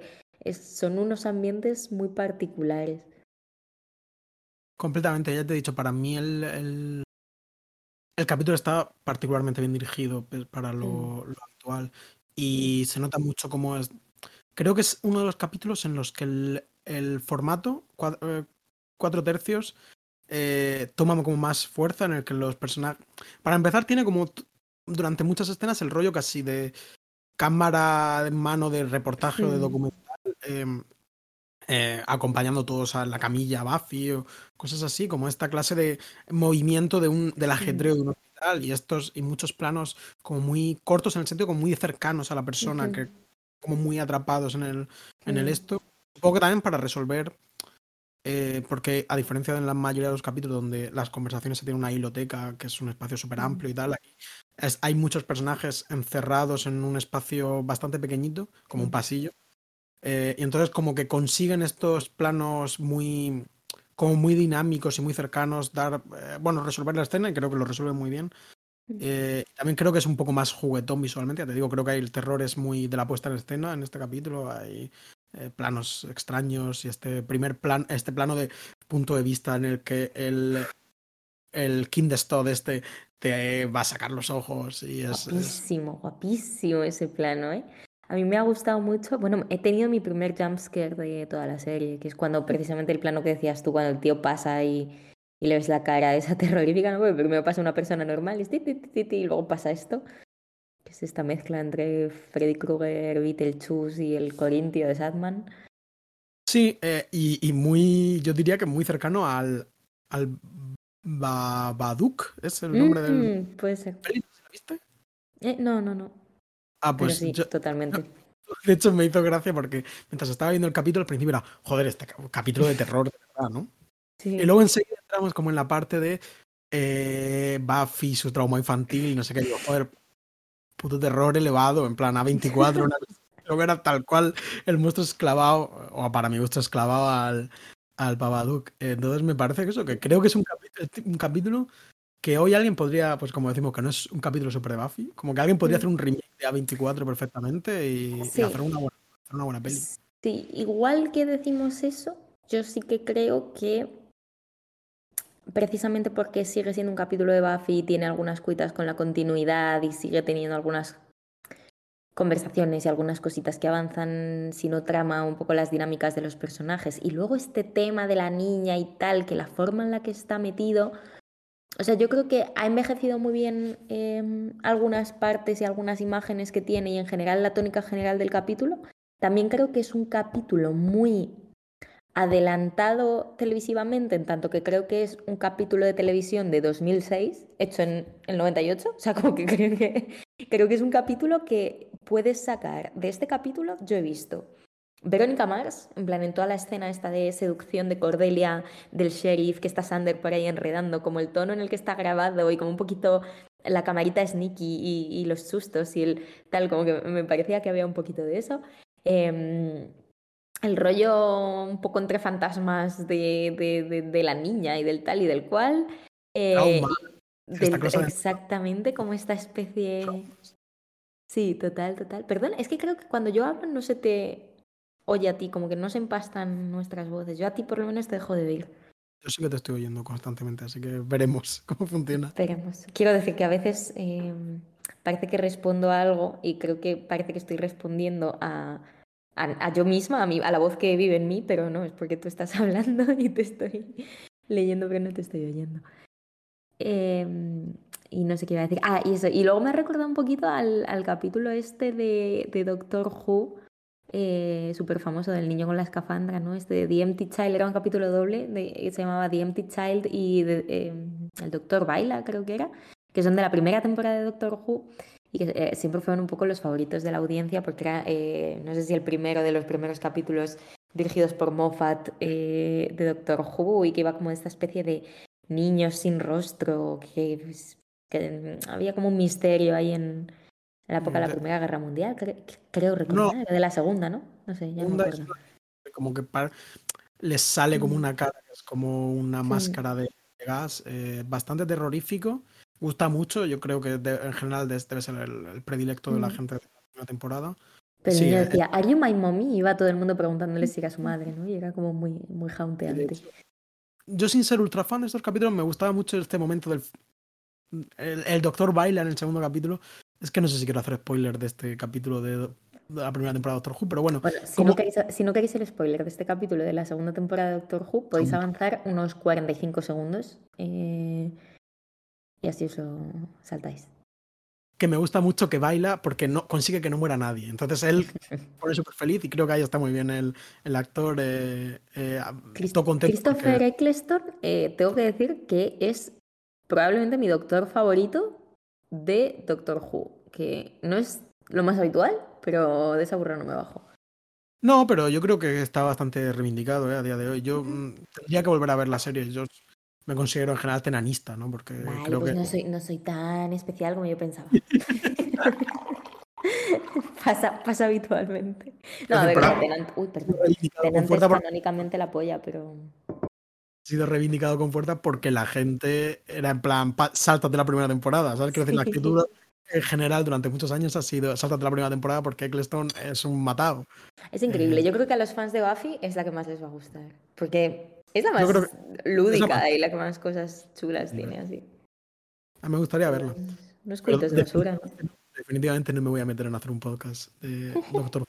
Speaker 2: son unos ambientes muy particulares.
Speaker 1: Completamente, ya te he dicho, para mí el, el, el capítulo está particularmente bien dirigido para lo, mm. lo actual. Y se nota mucho cómo es... Creo que es uno de los capítulos en los que el, el formato, eh, cuatro, tercios, eh, toma como más fuerza en el que los personajes... Para empezar, tiene como durante muchas escenas el rollo casi de cámara en mano de reportaje o de documental, em, eh, acompañando todos a la camilla Buffy o cosas así, como esta clase de movimiento de un, del ajedreo de un hospital y estos y muchos planos como muy cortos en el sentido como muy cercanos a la persona, que como muy atrapados en el, en el esto. Supongo que también para resolver, eh, porque a diferencia de la mayoría de los capítulos donde las conversaciones se tienen una hiloteca, que es un espacio súper amplio y tal, hay muchos personajes encerrados en un espacio bastante pequeñito, como un pasillo. Eh, y entonces como que consiguen estos planos muy como muy dinámicos y muy cercanos dar eh, bueno resolver la escena y creo que lo resuelven muy bien. También creo que es un poco más juguetón visualmente ya te digo creo que el terror es muy de la puesta en escena en este capítulo. Hay eh, planos extraños y este primer plan, este plano de punto de vista en el que el, el Kindestod este te va a sacar los ojos y es...
Speaker 2: Guapísimo, guapísimo ese plano, ¿eh? A mí me ha gustado mucho, bueno, he tenido mi primer jumpscare de toda la serie, que es cuando precisamente el plano que decías tú, cuando el tío pasa y, y le ves la cara esa terrorífica, ¿no? Porque primero pasa una persona normal y, y luego pasa esto que es esta mezcla entre Freddy Krueger, Beetlejuice y el Corintio de Sadman.
Speaker 1: Sí, eh, y, muy, yo diría que muy cercano al, al Babadook, es el nombre del...
Speaker 2: Mm, puede ser.
Speaker 1: ¿La viste?
Speaker 2: Eh, no, no, no.
Speaker 1: Ah, pues
Speaker 2: sí, totalmente.
Speaker 1: De hecho, me hizo gracia porque mientras estaba viendo el capítulo, al principio era, joder, este capítulo de terror, de verdad, ¿no? Sí. Y luego enseguida entramos como en la parte de eh, Buffy, su trauma infantil, no sé qué, digo, joder, puto terror elevado, en plan A24, creo que era tal cual el monstruo esclavado, o para mi gusto esclavado al, al Babadook. Entonces me parece que eso, que creo que es un capítulo, un capítulo que hoy alguien podría, pues como decimos, que no es un capítulo super de Buffy, como que alguien podría hacer un remake de A24 perfectamente y, hacer, una buena, hacer una buena peli.
Speaker 2: Sí, igual que decimos eso, yo sí que creo que precisamente porque sigue siendo un capítulo de Buffy y tiene algunas cuitas con la continuidad y sigue teniendo algunas conversaciones y algunas cositas que avanzan, si no trama un poco las dinámicas de los personajes. Y luego este tema de la niña y tal, que la forma en la que está metido, o sea, yo creo que ha envejecido muy bien em, algunas partes y algunas imágenes que tiene y en general la tónica general del capítulo. También creo que es un capítulo muy adelantado televisivamente, en tanto que creo que es un capítulo de televisión de 2006, hecho en el 98, o sea, como que creo que, creo que es un capítulo que puedes sacar. De este capítulo yo he visto Verónica Mars, en plan, en toda la escena esta de seducción de Cordelia, del sheriff, que está Sander por ahí enredando, como el tono en el que está grabado y como un poquito la camarita sneaky y, los sustos y el tal, como que me parecía que había un poquito de eso. Em, el rollo un poco entre fantasmas de, de, la niña y del tal y del cual.
Speaker 1: Eh,
Speaker 2: exactamente, como esta especie. Sí, total, total. Perdón, es que creo que cuando yo hablo no se te oye a ti, como que no se empastan nuestras voces. Yo a ti por lo menos te dejo de oír.
Speaker 1: Yo sí que te estoy oyendo constantemente, así que veremos cómo funciona.
Speaker 2: Veremos. Quiero decir que a veces eh, parece que respondo a algo y creo que parece que estoy respondiendo a a, yo misma, a, mí, a la voz que vive en mí, pero no, es porque tú estás hablando y te estoy leyendo, pero no te estoy oyendo. Em, y no sé qué iba a decir. Ah, y eso. Y luego me ha recordado un poquito al, al capítulo este de, de Doctor Who, eh, súper famoso del niño con la escafandra, ¿no? Este de The Empty Child, era un capítulo doble, de, se llamaba The Empty Child y em, el Doctor Baila, creo que era, que son de la primera temporada de Doctor Who y que eh, siempre fueron un poco los favoritos de la audiencia porque era, eh, no sé si el primero de los primeros capítulos dirigidos por Moffat eh, de Doctor Who y que iba como esta especie de niños sin rostro, que, pues, que había como un misterio ahí en, la época de la Primera Guerra Mundial, creo recordar, de la Segunda, ¿no? No sé, ya no me acuerdo.
Speaker 1: Como que les sale como
Speaker 2: Mm.
Speaker 1: una cara, es como una
Speaker 2: Sí.
Speaker 1: máscara de, gas, eh, bastante terrorífico. Gusta mucho, yo creo que de- en general debe ser el, el predilecto de la
Speaker 2: Mm.
Speaker 1: gente de la primera temporada.
Speaker 2: Pero
Speaker 1: Sí,
Speaker 2: yo
Speaker 1: eh,
Speaker 2: decía, ¿Are you my mommy? Y iba todo el mundo preguntándole si era su madre, ¿no? Y era como muy, muy jaunteante.
Speaker 1: yo sin ser ultra fan de estos capítulos, me gustaba mucho este momento del... El, el doctor baila en el segundo capítulo. Es que no sé si quiero hacer spoiler de este capítulo de, la primera temporada de Doctor Who, pero bueno,
Speaker 2: Bueno, si
Speaker 1: como-
Speaker 2: no, queréis, si no queréis el spoiler de este capítulo de la segunda temporada de Doctor Who, podéis avanzar unos 45 segundos eh, y así os lo saltáis.
Speaker 1: que me gusta mucho que baila porque no consigue que no muera nadie. Entonces él pone súper feliz y creo que ahí está muy bien el, el actor. Eh, eh,
Speaker 2: Christopher
Speaker 1: porque-
Speaker 2: Eccleston, tengo que decir que es probablemente mi doctor favorito de Doctor Who, que no es lo más habitual, pero de esa burra no me bajo.
Speaker 1: No, pero yo creo que está bastante reivindicado eh, a día de hoy. Yo mm, tendría que volver a ver la serie. Yo me considero en general tenanista, ¿no? Porque creo
Speaker 2: pues
Speaker 1: que
Speaker 2: no soy, no soy tan especial como yo pensaba. pasa, pasa habitualmente. No, a ver, Tenant, uy, perdón. Tenant es canónicamente la polla, pero
Speaker 1: sido reivindicado con fuerza porque la gente era en plan, sáltate la primera temporada, ¿sabes? Quiero decir, la actitud en general durante muchos años ha sido sáltate la primera temporada porque Eccleston es un matado.
Speaker 2: es increíble.
Speaker 1: Eh.
Speaker 2: Yo creo que a los fans de Buffy es la que más les va a gustar. Porque es la más lúdica
Speaker 1: más-
Speaker 2: y la que más cosas chulas tiene así.
Speaker 1: Me gustaría verla.
Speaker 2: Unos cuentos de basura.
Speaker 1: Definitivamente no me voy a meter en hacer un podcast de Doctor.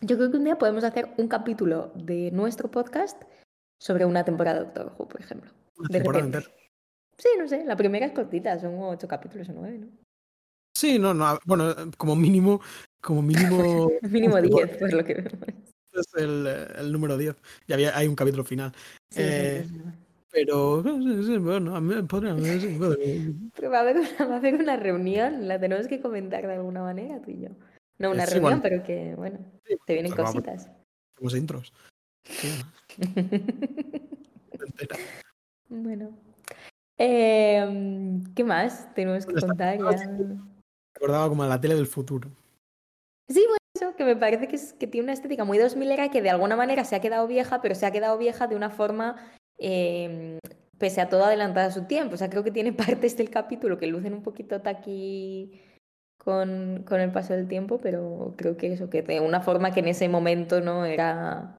Speaker 2: Yo creo que un día podemos hacer un capítulo de nuestro podcast sobre una temporada de Doctor Who, por ejemplo.
Speaker 1: Una
Speaker 2: De
Speaker 1: temporada entera.
Speaker 2: Sí, no sé, la primera es cortita, son ocho capítulos o nueve, ¿no?
Speaker 1: Sí, no, no, bueno, como mínimo, como mínimo
Speaker 2: Mínimo diez, por lo que vemos.
Speaker 1: es el, el número 10. Y había, hay un capítulo final.
Speaker 2: Sí,
Speaker 1: Eh,
Speaker 2: sí, sí.
Speaker 1: Pero, bueno, a mí me podría...
Speaker 2: Pero va a, haber una, va a haber una reunión, la tenemos que comentar de alguna manera tú y yo. No una reunión,
Speaker 1: bueno.
Speaker 2: pero que, bueno, te vienen
Speaker 1: pues vamos.
Speaker 2: cositas.
Speaker 1: Hacemos intros.
Speaker 2: Bueno. Em, ¿Qué más tenemos que contar ya?
Speaker 1: Recordaba como la tele del futuro.
Speaker 2: Sí, bueno, eso, que me parece que, es, que tiene una estética muy 2000 era que de alguna manera se ha quedado vieja, pero se ha quedado vieja de una forma, eh, pese a todo, adelantada a su tiempo. O sea, creo que tiene partes del capítulo que lucen un poquito taqui con, con el paso del tiempo, pero creo que eso, que de una forma que en ese momento no era...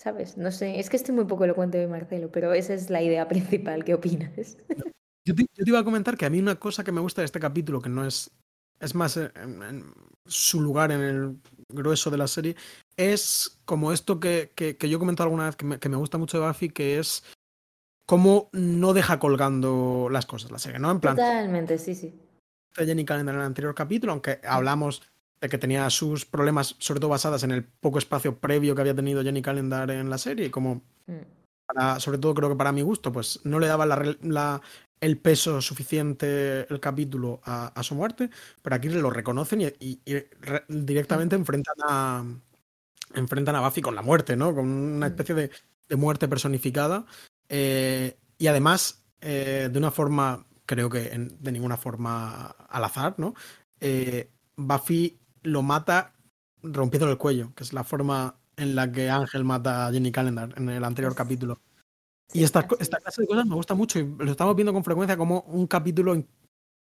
Speaker 2: ¿Sabes? No sé, es que estoy muy poco elocuente de Marcelo, pero esa es la idea principal. ¿Qué opinas?
Speaker 1: Yo te, yo te iba a comentar que a mí una cosa que me gusta de este capítulo, que no es. Es más en, en su lugar en el grueso de la serie, es como esto que, que, que yo he comentado alguna vez que me, que me gusta mucho de Buffy, que es cómo no deja colgando las cosas la serie, ¿no? En plan,
Speaker 2: Totalmente, sí, sí.
Speaker 1: Jenny Calendar en el anterior capítulo, aunque hablamos de que tenía sus problemas, sobre todo basadas en el poco espacio previo que había tenido Jenny Calendar en la serie, y como
Speaker 2: Mm.
Speaker 1: para- sobre todo creo que para mi gusto, pues no le daba la, re- la- el peso suficiente el capítulo a, a su muerte, pero aquí lo reconocen y, y- y re- directamente enfrentan a enfrentan a Buffy con la muerte, ¿no? Con una
Speaker 2: Mm.
Speaker 1: especie de, de muerte personificada. eh, y además, eh, de una forma, creo que en- de ninguna forma al azar, ¿no? Eh, Buffy lo mata rompiendo el cuello, que es la forma en la que Ángel mata a Jenny Calendar en el anterior capítulo.
Speaker 2: Sí,
Speaker 1: Y esta, esta
Speaker 2: es.
Speaker 1: clase de cosas me gusta mucho y lo estamos viendo con frecuencia como un capítulo, in-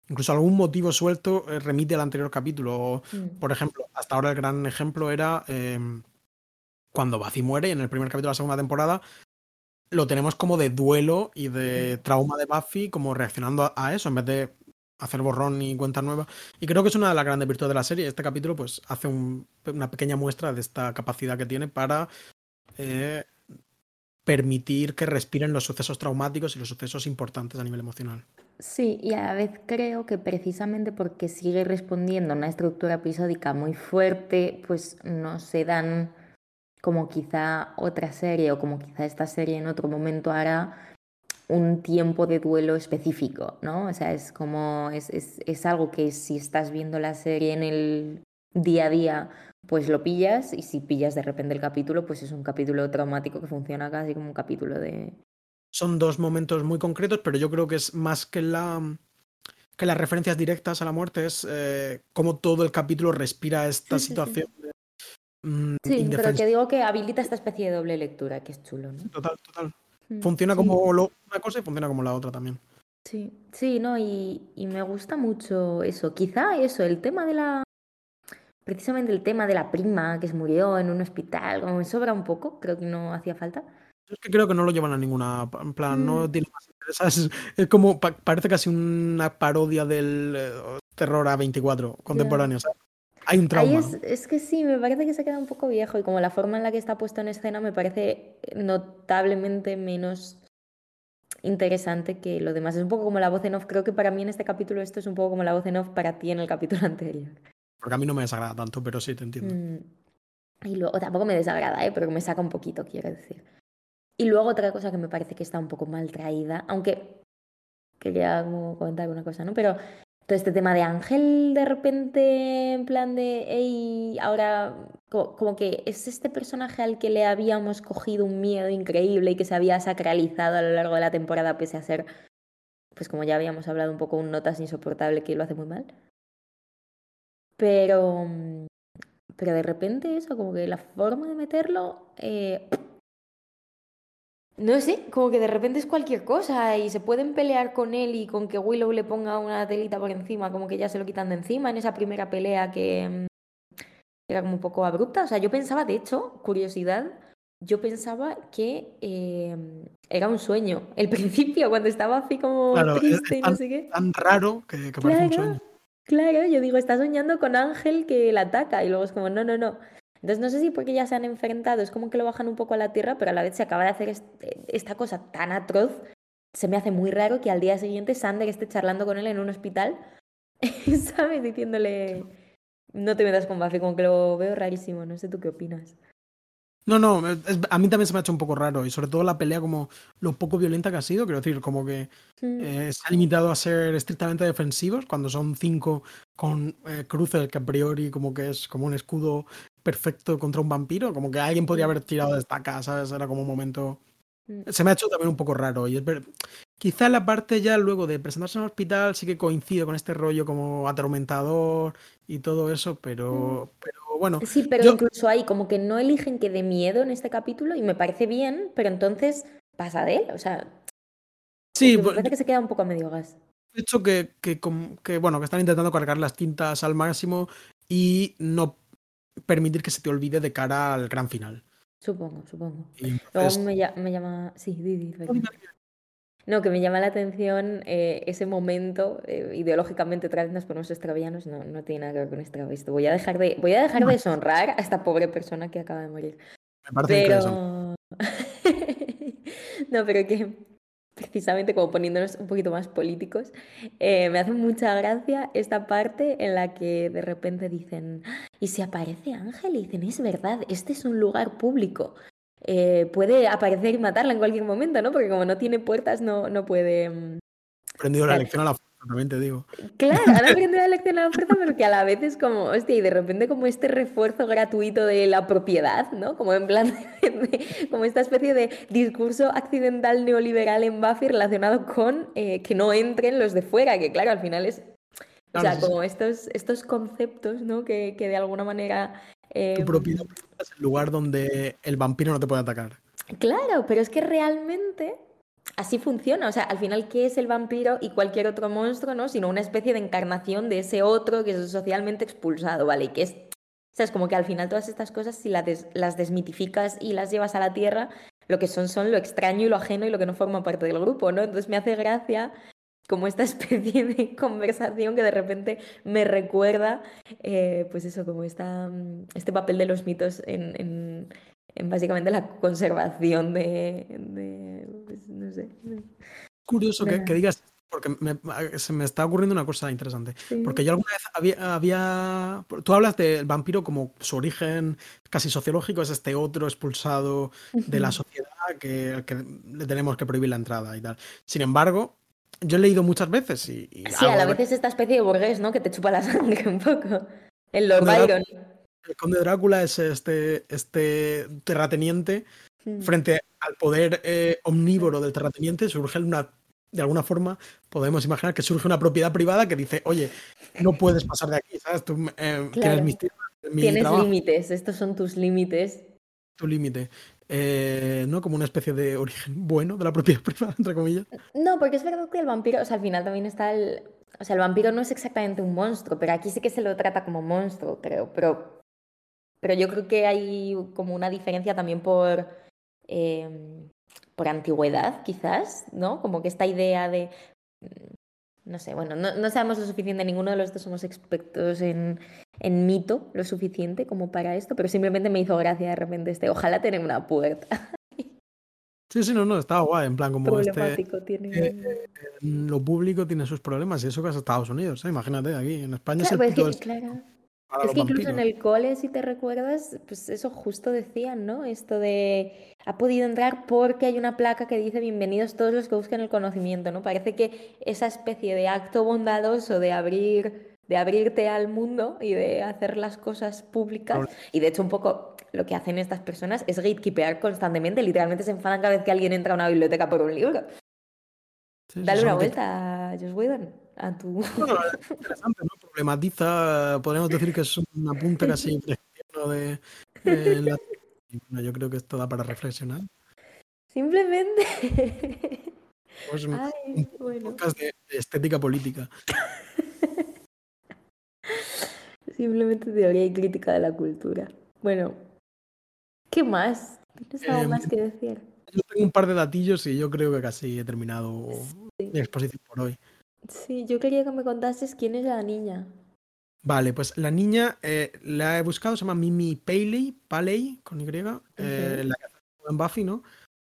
Speaker 1: incluso algún motivo suelto, eh, remite al anterior capítulo.
Speaker 2: Mm.
Speaker 1: por ejemplo, hasta ahora el gran ejemplo era eh, cuando Buffy muere en el primer capítulo de la segunda temporada lo tenemos como de duelo y de trauma de Buffy, como reaccionando a, a eso en vez de hacer borrón y cuenta nueva. Y creo que es una de las grandes virtudes de la serie. Este capítulo pues hace un- una pequeña muestra de esta capacidad que tiene para eh, permitir que respiren los sucesos traumáticos y los sucesos importantes a nivel emocional.
Speaker 2: Sí, y a la vez creo que precisamente porque sigue respondiendo a una estructura episódica muy fuerte, pues no se dan como quizá otra serie o como quizá esta serie en otro momento hará un tiempo de duelo específico, ¿no? O sea, es como, es, es, es algo que si estás viendo la serie en el día a día, pues lo pillas y si pillas de repente el capítulo, pues es un capítulo traumático que funciona casi como un capítulo de...
Speaker 1: Son dos momentos muy concretos, pero yo creo que es más que la que las referencias directas a la muerte, es eh, cómo todo el capítulo respira esta
Speaker 2: Sí, sí, sí.
Speaker 1: situación de, mm,
Speaker 2: Sí, pero que digo que habilita esta especie de doble lectura, que es chulo, ¿no?
Speaker 1: Total, total.
Speaker 2: Mm,
Speaker 1: Funciona
Speaker 2: sí.
Speaker 1: como lo- una cosa y funciona como la otra también.
Speaker 2: Sí, sí, no, y, y me gusta mucho eso. Quizá eso, el tema de la. Precisamente el tema de la prima que se murió en un hospital, como me sobra un poco, creo que no hacía falta.
Speaker 1: Es que creo que no lo llevan a ninguna. En plan, no
Speaker 2: Mm.
Speaker 1: tiene más interés. Es, es como. pa- parece casi una parodia del eh, terror A24 contemporáneo. ¿sabes? Hay un trauma.
Speaker 2: Es, es que sí, me parece que se queda un poco viejo y como la forma en la que está puesto en escena me parece notablemente menos interesante que lo demás. Es un poco como la voz en off. Creo que para mí en este capítulo esto es un poco como la voz en off para ti en el capítulo anterior.
Speaker 1: Porque a mí no me desagrada tanto, pero sí te entiendo.
Speaker 2: Mm, Y luego tampoco me desagrada, ¿eh? pero me saca un poquito, quiero decir. Y luego otra cosa que me parece que está un poco mal traída, aunque quería como comentar una cosa, ¿no? Pero este tema de Ángel de repente en plan de, hey, ahora como, como que es este personaje al que le habíamos cogido un miedo increíble y que se había sacralizado a lo largo de la temporada pese a ser, pues como ya habíamos hablado un poco, un notas insoportable que lo hace muy mal. Pero, mm, pero de repente eso, como que la forma de meterlo, eh, no sé, como que de repente es cualquier cosa y se pueden pelear con él y con que Willow le ponga una telita por encima, como que ya se lo quitan de encima en esa primera pelea que mm, era como un poco abrupta. O sea, yo pensaba, de hecho, curiosidad, yo pensaba que eh, era un sueño. El principio, cuando estaba así como
Speaker 1: Claro,
Speaker 2: triste y no sé qué.
Speaker 1: Tan raro que, que parece un
Speaker 2: Claro,
Speaker 1: sueño.
Speaker 2: claro, yo digo, está soñando con Ángel que la ataca y luego es como, no, no, no. Entonces no sé si porque ya se han enfrentado, es como que lo bajan un poco a la tierra, pero a la vez se acaba de hacer este- esta cosa tan atroz, se me hace muy raro que al día siguiente Sander esté charlando con él en un hospital, ¿sabes? Diciéndole, no te metas con Buffy, como que lo veo rarísimo, no sé tú qué opinas.
Speaker 1: No, no, es- a mí también se me ha hecho un poco raro. Y sobre todo la pelea, como lo poco violenta que ha sido. Quiero decir, como que
Speaker 2: Mm,
Speaker 1: eh, se ha limitado a ser estrictamente defensivos cuando son cinco con eh, cruces que a priori como que es como un escudo perfecto contra un vampiro. Como que alguien podría haber tirado de estaca, ¿sabes? Era como un momento.
Speaker 2: mm.
Speaker 1: Se me ha hecho también un poco raro. Y es ver- Quizá la parte ya luego de presentarse en el hospital sí que coincide con este rollo como atormentador y todo eso, pero, pero bueno.
Speaker 2: Sí, pero
Speaker 1: Yo-
Speaker 2: incluso ahí como que no eligen que dé miedo en este capítulo y me parece bien, pero entonces pasa de él, o sea,
Speaker 1: Sí,
Speaker 2: me parece que se queda un poco a medio gas.
Speaker 1: De hecho, que, que, que, bueno, que están intentando cargar las tintas al máximo y no permitir que se te olvide de cara al gran final.
Speaker 2: Supongo, supongo.
Speaker 1: Y
Speaker 2: Luego me, lla- me llama. Sí, di, di, perdón. No, que me llama la atención eh, ese momento, eh, ideológicamente otra vez nos ponemos extravianos, no, no tiene nada que ver con extra esto. Voy a dejar de, voy a dejar de deshonrar a esta pobre persona que acaba de morir.
Speaker 1: me parece.
Speaker 2: Pero. no, pero que precisamente como poniéndonos un poquito más políticos, eh, me hace mucha gracia esta parte en la que de repente dicen, "Ah, y si aparece Ángel, y dicen, es verdad, este es un lugar público. Eh, puede aparecer y matarla en cualquier momento, ¿no? Porque como no tiene puertas, no, no puede. mm,
Speaker 1: aprendido la lección a la fuerza, también te digo.
Speaker 2: Claro, han aprendido la lección a la fuerza, pero que a la vez es como, hostia, y de repente como este refuerzo gratuito de la propiedad, ¿no? Como en plan, de- como esta especie de discurso accidental neoliberal en Buffy relacionado con eh, que no entren los de fuera, que claro, al final es, o
Speaker 1: Claro,
Speaker 2: sea,
Speaker 1: sí.
Speaker 2: como estos, estos conceptos, ¿no? Que, que de alguna manera... eh,
Speaker 1: Tu propiedad es el lugar donde el vampiro no te puede atacar.
Speaker 2: Claro, pero es que realmente así funciona. O sea, al final, ¿qué es el vampiro y cualquier otro monstruo, no? Sino una especie de encarnación de ese otro que es socialmente expulsado, ¿vale? Y que es. O sea, es como que al final todas estas cosas, si las, des- las desmitificas y las llevas a la tierra, lo que son son lo extraño y lo ajeno y lo que no forma parte del grupo, ¿no? Entonces me hace gracia como esta especie de conversación que de repente me recuerda, eh, pues eso, como esta, mm, este papel de los mitos en, en- en básicamente la conservación de, de, pues, no sé.
Speaker 1: Curioso que, digas, porque me- se me está ocurriendo una cosa interesante.
Speaker 2: Sí.
Speaker 1: Porque yo alguna vez había, había- Tú hablas del vampiro como su origen casi sociológico es este otro expulsado de la sociedad que, que le tenemos que prohibir la entrada y tal. Sin embargo, yo he leído muchas veces y. y
Speaker 2: Sí, a la vez es esta especie de burgués, ¿no? Que te chupa la sangre un poco. El Lord Byron.
Speaker 1: El conde Drácula es este, este terrateniente
Speaker 2: Mm.
Speaker 1: frente al poder eh, omnívoro del terrateniente surge una de alguna forma podemos imaginar que surge una propiedad privada que dice oye no puedes pasar de aquí sabes tú eh,
Speaker 2: Claro.
Speaker 1: tienes mis tierras mi
Speaker 2: Tienes límites, estos son tus límites.
Speaker 1: tu límite. Eh, ¿No? Como una especie de origen bueno de la propiedad privada, entre comillas.
Speaker 2: No, porque es verdad que el vampiro, o sea, al final también está el... O sea, el vampiro no es exactamente un monstruo, pero aquí sí que se lo trata como monstruo, creo. Pero, pero yo creo que hay como una diferencia también por, eh, por antigüedad, quizás, ¿no? Como que esta idea de... No sé, bueno, no, no sabemos lo suficiente, ninguno de los dos somos expertos en, en mito lo suficiente como para esto, pero simplemente me hizo gracia de repente este, ojalá tener una puerta.
Speaker 1: Sí, sí, no, no, estaba guay. En plan, como este.
Speaker 2: Tiene.
Speaker 1: eh, Lo público tiene sus problemas y eso que es Estados Unidos. ¿eh? Imagínate, aquí en España
Speaker 2: Claro,
Speaker 1: es
Speaker 2: pues
Speaker 1: el
Speaker 2: es
Speaker 1: puto
Speaker 2: que, claro.
Speaker 1: para
Speaker 2: Es
Speaker 1: los
Speaker 2: que incluso en
Speaker 1: vampiros.
Speaker 2: el cole, si te recuerdas, pues eso justo decían, ¿no? Esto de ha podido entrar porque hay una placa que dice bienvenidos todos los que busquen el conocimiento, ¿no? Parece que esa especie de acto bondadoso de abrir, de abrirte al mundo y de hacer las cosas públicas, y de hecho un poco lo que hacen estas personas es gatekeeper constantemente, literalmente se enfadan cada vez que alguien entra a una biblioteca por un libro.
Speaker 1: Sí,
Speaker 2: Dale una vuelta, Joss Whedon, a tu...
Speaker 1: Bueno, es interesante, ¿no? Problematiza, podríamos decir que es un apunte casi de, de la- bueno, yo creo que esto da para reflexionar.
Speaker 2: Simplemente...
Speaker 1: Pues un
Speaker 2: Ay, bueno.
Speaker 1: podcast de, de estética política.
Speaker 2: Simplemente teoría y crítica de la cultura. Bueno, ¿qué más? ¿Tienes algo
Speaker 1: Em,
Speaker 2: más que decir?
Speaker 1: Yo tengo un par de datillos y yo creo que casi he terminado
Speaker 2: Sí.
Speaker 1: mi exposición por hoy.
Speaker 2: Sí, yo quería que me contases quién es la niña.
Speaker 1: Vale, pues la niña eh, la he buscado, se llama Mimi Paley, Paley con Y, eh, la que hace en Buffy, ¿no?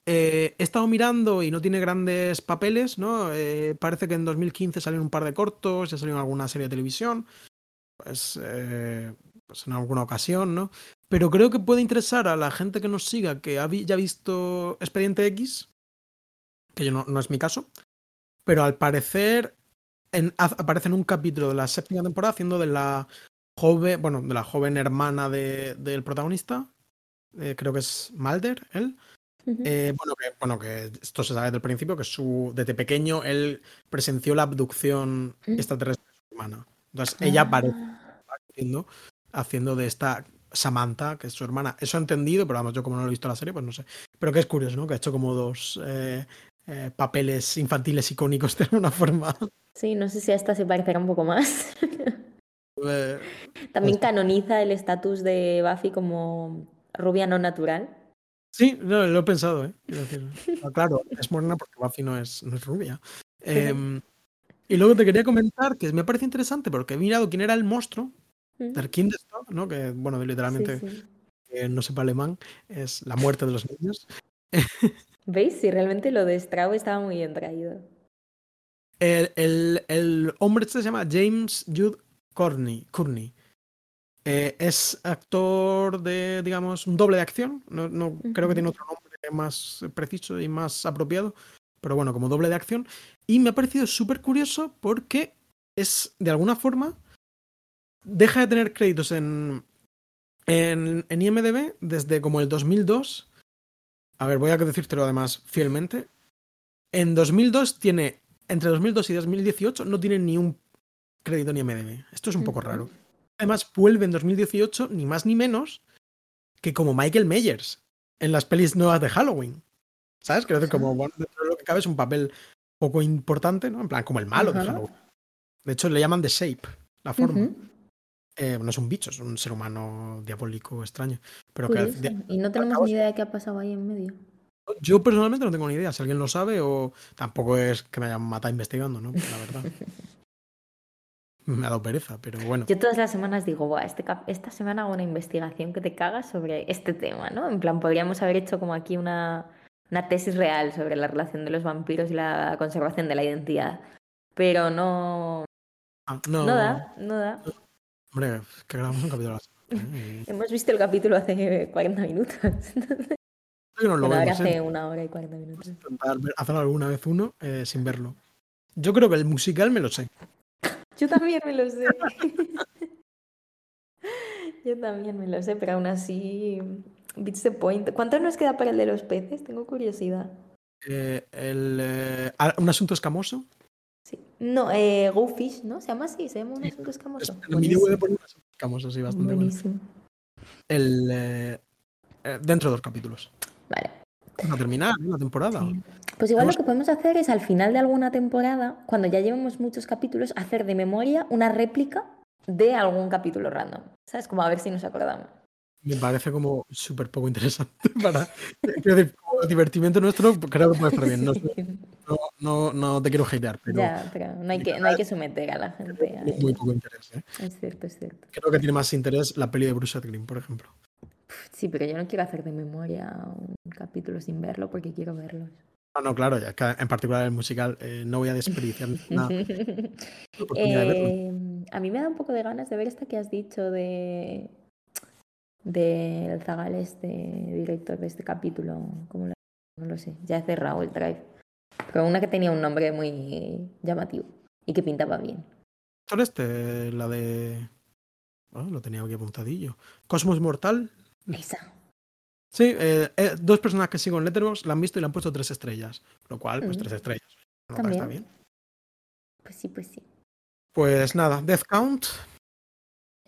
Speaker 1: Eh, he estado mirando y no tiene grandes papeles, ¿no? Eh, parece que en 2015 salieron un par de cortos, ya salió en alguna serie de televisión, pues, eh, pues en alguna ocasión, ¿no? Pero creo que puede interesar a la gente que nos siga, que ha vi- ya visto Expediente X, que yo no, no es mi caso, pero al parecer en- aparece en un capítulo de la séptima temporada haciendo de la joven, bueno, de la joven hermana de- del protagonista, eh, creo que es Mulder, él. Eh, bueno, que, bueno, que esto se sabe desde el principio, que su, desde pequeño él presenció la abducción
Speaker 2: Mm.
Speaker 1: extraterrestre de su hermana. Entonces ella aparece
Speaker 2: Ah,
Speaker 1: haciendo, haciendo de esta Samantha, que es su hermana. Eso he entendido, pero vamos, yo como no lo he visto la serie, pues no sé. Pero que es curioso, ¿no? Que ha hecho como dos eh, eh, papeles infantiles icónicos de alguna forma.
Speaker 2: Sí, no sé si a esta se parecerá un poco más.
Speaker 1: Eh,
Speaker 2: También
Speaker 1: Pues-
Speaker 2: canoniza el estatus de Buffy como rubia no natural.
Speaker 1: Sí, no, lo he pensado, ¿eh? Quiero decir, ah, claro, es morena porque Buffy no es, no es rubia. Y luego te quería comentar que me parece interesante porque he mirado quién era el monstruo,
Speaker 2: Mm.
Speaker 1: Kindestod, ¿no? Que, bueno, literalmente,
Speaker 2: Sí, sí.
Speaker 1: que no sepa alemán, es la muerte de los niños.
Speaker 2: ¿Veis? Sí, realmente lo de Straub estaba muy bien traído.
Speaker 1: El, el- el hombre este se llama James Jude Courtney. Courtney. Eh, es actor de, digamos, un doble de acción. No, no- creo que tiene otro nombre más preciso y más apropiado. Pero bueno, como doble de acción. Y me ha parecido súper curioso porque es, de alguna forma, deja de tener créditos en, en, en IMDB desde como el 2002. A ver, voy a decírtelo además fielmente. En 2002 tiene, entre 2002 y 2018, no tiene ni un crédito en IMDB. Esto es un poco raro. Además, vuelve en 2018, ni más ni menos, que como Michael Myers en las pelis nuevas de Halloween. ¿Sabes? Creo que como bueno, dentro de lo que cabe es un papel poco importante, ¿no? En plan, como el malo de. Halloween. De hecho, le llaman The Shape, la forma. Eh, no es un bicho, es un ser humano diabólico extraño. Pero que
Speaker 2: curioso. Y no tenemos ni idea de qué ha pasado ahí en medio.
Speaker 1: yo personalmente no tengo ni idea si alguien lo sabe o tampoco es que me hayan matado investigando, ¿no? La verdad. me ha dado pereza, pero bueno.
Speaker 2: Yo todas las semanas digo, Buah, este esta semana hago una investigación que te cagas sobre este tema, ¿no? En plan, podríamos haber hecho como aquí una, una tesis real sobre la relación de los vampiros y la conservación de la identidad. Pero no,
Speaker 1: Ah, no,
Speaker 2: no da, no da.
Speaker 1: Hombre, es que grabamos un capítulo semana. ¿eh?
Speaker 2: Hemos visto el capítulo hace 40 minutos.
Speaker 1: que nos lo vemos, ¿eh?
Speaker 2: hace una hora y 40 minutos.
Speaker 1: Intentar hacer alguna vez uno eh, sin verlo. Yo creo que el musical me lo sé.
Speaker 2: Yo también me lo sé. Yo también me lo sé, pero aún así, beats the point. ¿Cuánto nos queda para el de los peces? Tengo curiosidad.
Speaker 1: Eh, el, eh, ah, un asunto escamoso.
Speaker 2: Sí. No, eh, Go Fish, ¿no? Se llama así, se llama un asunto
Speaker 1: Es-
Speaker 2: escamoso.
Speaker 1: en el a
Speaker 2: Buenísimo.
Speaker 1: poner un asunto Ficamos así bastante bueno.
Speaker 2: Buenísimo.
Speaker 1: El, eh, dentro de dos capítulos.
Speaker 2: Vale.
Speaker 1: Vamos a terminar la temporada.
Speaker 2: Sí. Pues igual
Speaker 1: Hemos-
Speaker 2: lo que podemos hacer es al final de alguna temporada, cuando ya llevemos muchos capítulos, hacer de memoria una réplica de algún capítulo random. ¿Sabes? Como a ver si nos acordamos.
Speaker 1: Me parece como súper poco interesante para. Quiero decir, como divertimiento nuestro, creo que puede estar bien. No, no, no, no te quiero hatear, pero
Speaker 2: ya, pero no hay, que, no hay que someter a la gente. a
Speaker 1: muy poco interés. ¿eh?
Speaker 2: Es cierto, es cierto.
Speaker 1: Creo que tiene más interés la peli de Bruce Green, por ejemplo.
Speaker 2: Sí, pero yo no quiero hacer de memoria un capítulo sin verlo porque quiero verlos.
Speaker 1: No, no, claro, ya que en particular el musical eh, no voy a desperdiciar nada de.
Speaker 2: Eh, a mí me da un poco de ganas de ver esta que has dicho de del Zagal, este director de este capítulo. ¿Cómo lo- No lo sé, ya he cerrado el drive. Pero una que tenía un nombre muy llamativo y que pintaba bien.
Speaker 1: ¿Cuál este? La de. Oh, lo tenía aquí apuntadillo. Cosmos Mortal.
Speaker 2: Esa.
Speaker 1: Sí, eh, eh, dos personas que sigo en Letterboxd la han visto y le han puesto tres estrellas. Lo cual, pues
Speaker 2: Mm.
Speaker 1: tres estrellas. Nota,
Speaker 2: También.
Speaker 1: está bien.
Speaker 2: Pues sí, pues sí.
Speaker 1: Pues nada, Death Count.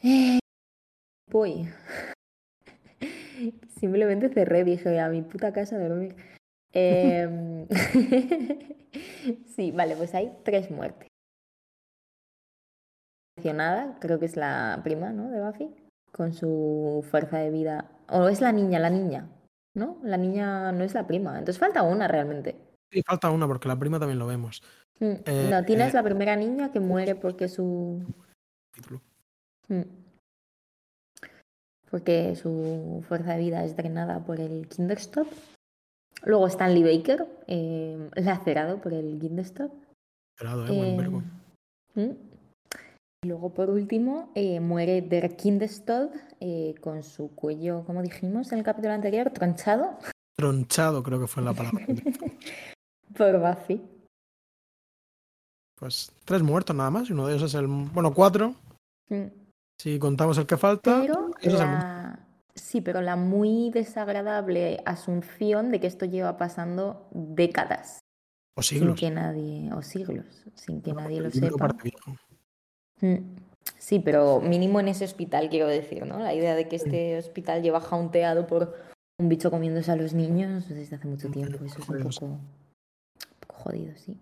Speaker 2: Eh, voy. Simplemente cerré, dije, a mi puta casa a dormir. Em, sí, vale, pues hay tres muertes. Mencionada, creo que es la prima, ¿no? De Buffy, con su fuerza de vida. O es la niña, la niña, ¿no? La niña no es la prima. Entonces falta una realmente.
Speaker 1: Sí, falta una porque la prima también lo vemos.
Speaker 2: Mm,
Speaker 1: Eh,
Speaker 2: no, Tina
Speaker 1: eh,
Speaker 2: es la primera niña que muere porque su.
Speaker 1: Título.
Speaker 2: Mm. Porque su fuerza de vida es drenada por el Kinderstop. Luego Stanley Baker, eh, lacerado por el Kinderstop.
Speaker 1: Esperado, eh, buen
Speaker 2: Eh,
Speaker 1: verbo.
Speaker 2: mm. Y luego, por último, eh, muere Der Kindestod eh, con su cuello, como dijimos en el capítulo anterior, tronchado
Speaker 1: Tronchado, creo que fue la palabra.
Speaker 2: por Buffy.
Speaker 1: Pues tres muertos nada más. Y uno de ellos es el. Bueno, cuatro.
Speaker 2: Mm.
Speaker 1: Si contamos el que falta.
Speaker 2: Pero
Speaker 1: eso es el-
Speaker 2: la... Sí, pero la muy desagradable asunción de que esto lleva pasando décadas.
Speaker 1: O
Speaker 2: sin
Speaker 1: siglos.
Speaker 2: que nadie, o siglos, sin que
Speaker 1: No,
Speaker 2: nadie lo sepa. Mm, Sí, pero mínimo en ese hospital, quiero decir, ¿no? La idea de que este hospital lleva jaunteado por un bicho comiéndose a los niños desde hace mucho tiempo. Eso es un poco, un poco jodido, sí.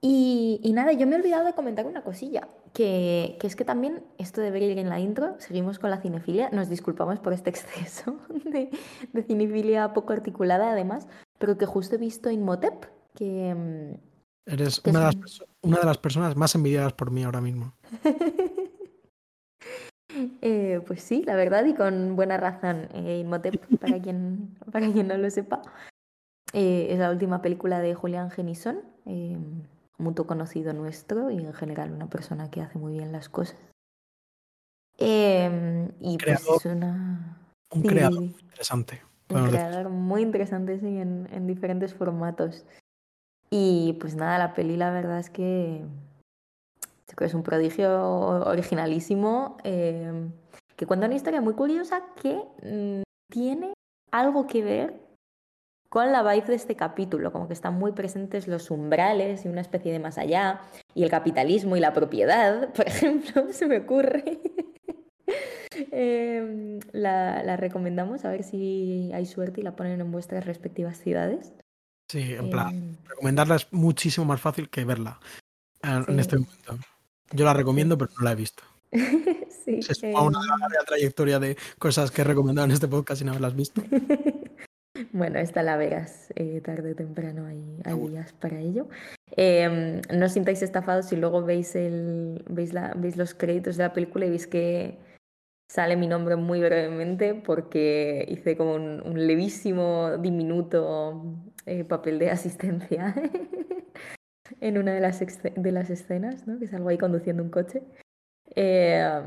Speaker 2: Y, y nada, yo me he olvidado de comentar una cosilla, que, que es que también esto debería ir en la intro, seguimos con la cinefilia, nos disculpamos por este exceso de, de cinefilia poco articulada además, pero que justo he visto Inmotep, que... mm,
Speaker 1: Eres
Speaker 2: que
Speaker 1: una de, las,
Speaker 2: son-
Speaker 1: perso- una de las personas más envidiadas por mí ahora mismo.
Speaker 2: Eh, pues sí, la verdad, y con buena razón. Eh, Imhotep, para quien, para quien no lo sepa, eh, es la última película de Julián Genison, eh, mutuo conocido nuestro y en general una persona que hace muy bien las cosas. Eh, y pues
Speaker 1: Creador.
Speaker 2: es una...
Speaker 1: Un
Speaker 2: sí,
Speaker 1: creador interesante.
Speaker 2: un creador muy interesante, sí, en, en diferentes formatos. Y pues nada, la peli la verdad es que yo creo que es un prodigio originalísimo eh, que cuenta una historia muy curiosa que mm, tiene algo que ver con la vibe de este capítulo, como que están muy presentes los umbrales y una especie de más allá, y el capitalismo y la propiedad, por ejemplo, se me ocurre. Em, la, la recomendamos, a ver si hay suerte y la ponen en vuestras respectivas ciudades.
Speaker 1: Sí, en plan,
Speaker 2: Em,
Speaker 1: recomendarla es muchísimo más fácil que verla en, en
Speaker 2: Sí.
Speaker 1: este momento. Yo la recomiendo, pero no la he visto.
Speaker 2: sí,
Speaker 1: Se suma una
Speaker 2: em,
Speaker 1: larga trayectoria de cosas que he recomendado en este podcast sin haberlas visto.
Speaker 2: Bueno, esta la verás eh, tarde o temprano, hay, días para ello. Em, no os sintáis estafados si luego veis, el, veis, la, veis los créditos de la película y veis que sale mi nombre muy brevemente porque hice como un, un levísimo, diminuto eh, papel de asistencia en una de las, exce- de las escenas, ¿no? Que salgo ahí conduciendo un coche. Eh,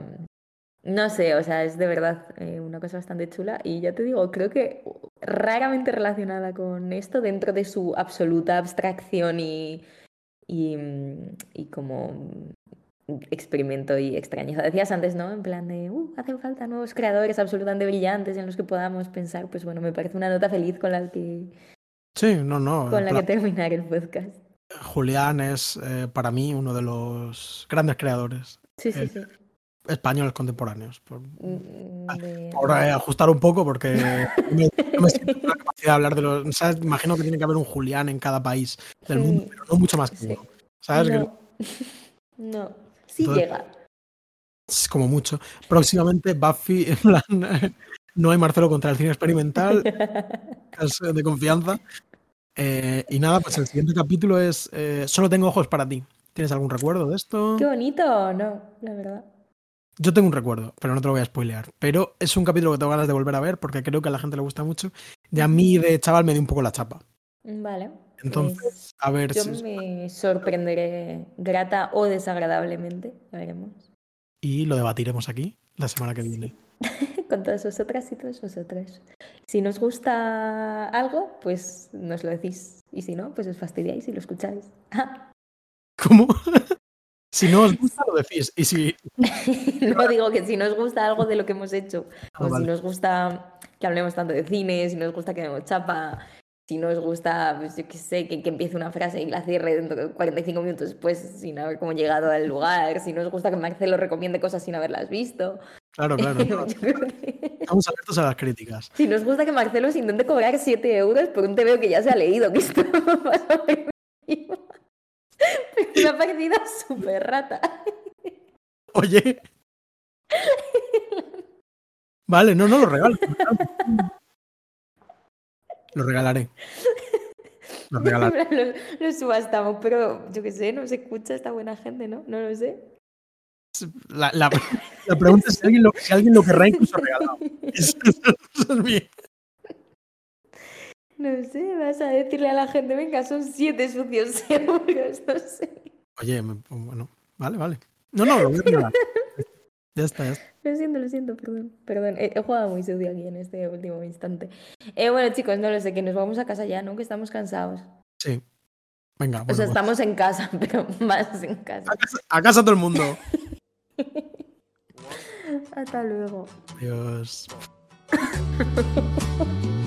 Speaker 2: no sé, o sea, es de verdad eh, una cosa bastante chula y ya te digo, creo que raramente relacionada con esto dentro de su absoluta abstracción y, y, mm, y como mm, experimento y extrañeza. Decías antes, ¿no? En plan de, uh, hacen falta nuevos creadores absolutamente brillantes en los que podamos pensar, pues bueno, me parece una nota feliz con la que,
Speaker 1: Sí, no, no.
Speaker 2: con la
Speaker 1: plan,
Speaker 2: que terminar el podcast.
Speaker 1: Julián es eh, para mí uno de los grandes creadores.
Speaker 2: Sí, sí,
Speaker 1: Eh,
Speaker 2: sí.
Speaker 1: Españoles contemporáneos. Por,
Speaker 2: Mm, de-
Speaker 1: por, eh, ajustar un poco, porque no me, no me siento la capacidad de hablar de los. ¿sabes? Imagino que tiene que haber un Julián en cada país del mundo, pero no mucho más que
Speaker 2: Sí.
Speaker 1: uno. ¿Sabes? Que
Speaker 2: No. no. Sí
Speaker 1: Entonces-
Speaker 2: llega.
Speaker 1: es como mucho. Próximamente Buffy, en plan, no hay Marcelo contra el cine experimental, es de confianza. Eh, y nada, pues el siguiente capítulo es eh, Solo tengo ojos para ti. ¿Tienes algún recuerdo de esto?
Speaker 2: Qué bonito, no, la verdad.
Speaker 1: Yo tengo un recuerdo, pero no te lo voy a spoilear. Pero es un capítulo que tengo ganas de volver a ver porque creo que a la gente le gusta mucho. Y a mí de chaval me dio un poco la chapa.
Speaker 2: Vale.
Speaker 1: Entonces,
Speaker 2: pues
Speaker 1: a ver
Speaker 2: yo
Speaker 1: si...
Speaker 2: me sorprenderé grata o desagradablemente, ya veremos.
Speaker 1: Y lo debatiremos aquí la semana que viene.
Speaker 2: Con todas vosotras y todos vosotros. Si nos gusta algo, pues nos lo decís. Y si no, pues os fastidiáis y lo escucháis.
Speaker 1: ¿Cómo? si no os gusta, lo decís. Y si...
Speaker 2: no digo que si nos gusta algo de lo que hemos hecho,
Speaker 1: Ah,
Speaker 2: o
Speaker 1: vale.
Speaker 2: si nos gusta que hablemos tanto de cine, si nos gusta que demos chapa, si nos gusta, pues yo qué sé, que, que empiece una frase y la cierre dentro de 45 minutos después sin haber como llegado al lugar, si nos gusta que Marcelo recomiende cosas sin haberlas visto.
Speaker 1: Claro, claro.
Speaker 2: que-
Speaker 1: Estamos abiertos a las críticas.
Speaker 2: Si nos gusta que Marcelo se intente cobrar 7 euros por un TVO que ya se ha leído, que esto ha parecido súper rata.
Speaker 1: Oye. Vale, no, no lo regalo. Lo regalaré. Lo regalaré.
Speaker 2: lo, lo subastamos, pero yo qué sé, no se escucha esta buena gente, ¿no? No lo sé.
Speaker 1: La, la- la pregunta es si alguien lo, si alguien lo querrá incluso regalado. Eso, eso es mi-
Speaker 2: No sé, vas a decirle a la gente, venga, son 7 sucios euros, no sé.
Speaker 1: Oye, bueno, vale, vale. No, no, lo voy a. Ya está, ya está.
Speaker 2: Lo siento, lo siento, perdón. Perdón, he, jugado muy sucio aquí en este último instante. Eh, bueno, chicos, no lo sé, que nos vamos a casa ya, ¿no? Que estamos cansados.
Speaker 1: Sí. Venga,
Speaker 2: o
Speaker 1: bueno,
Speaker 2: sea,
Speaker 1: pues,
Speaker 2: estamos en casa, pero más en casa.
Speaker 1: a, casa, a casa todo el mundo.
Speaker 2: Hasta luego.
Speaker 1: Adiós.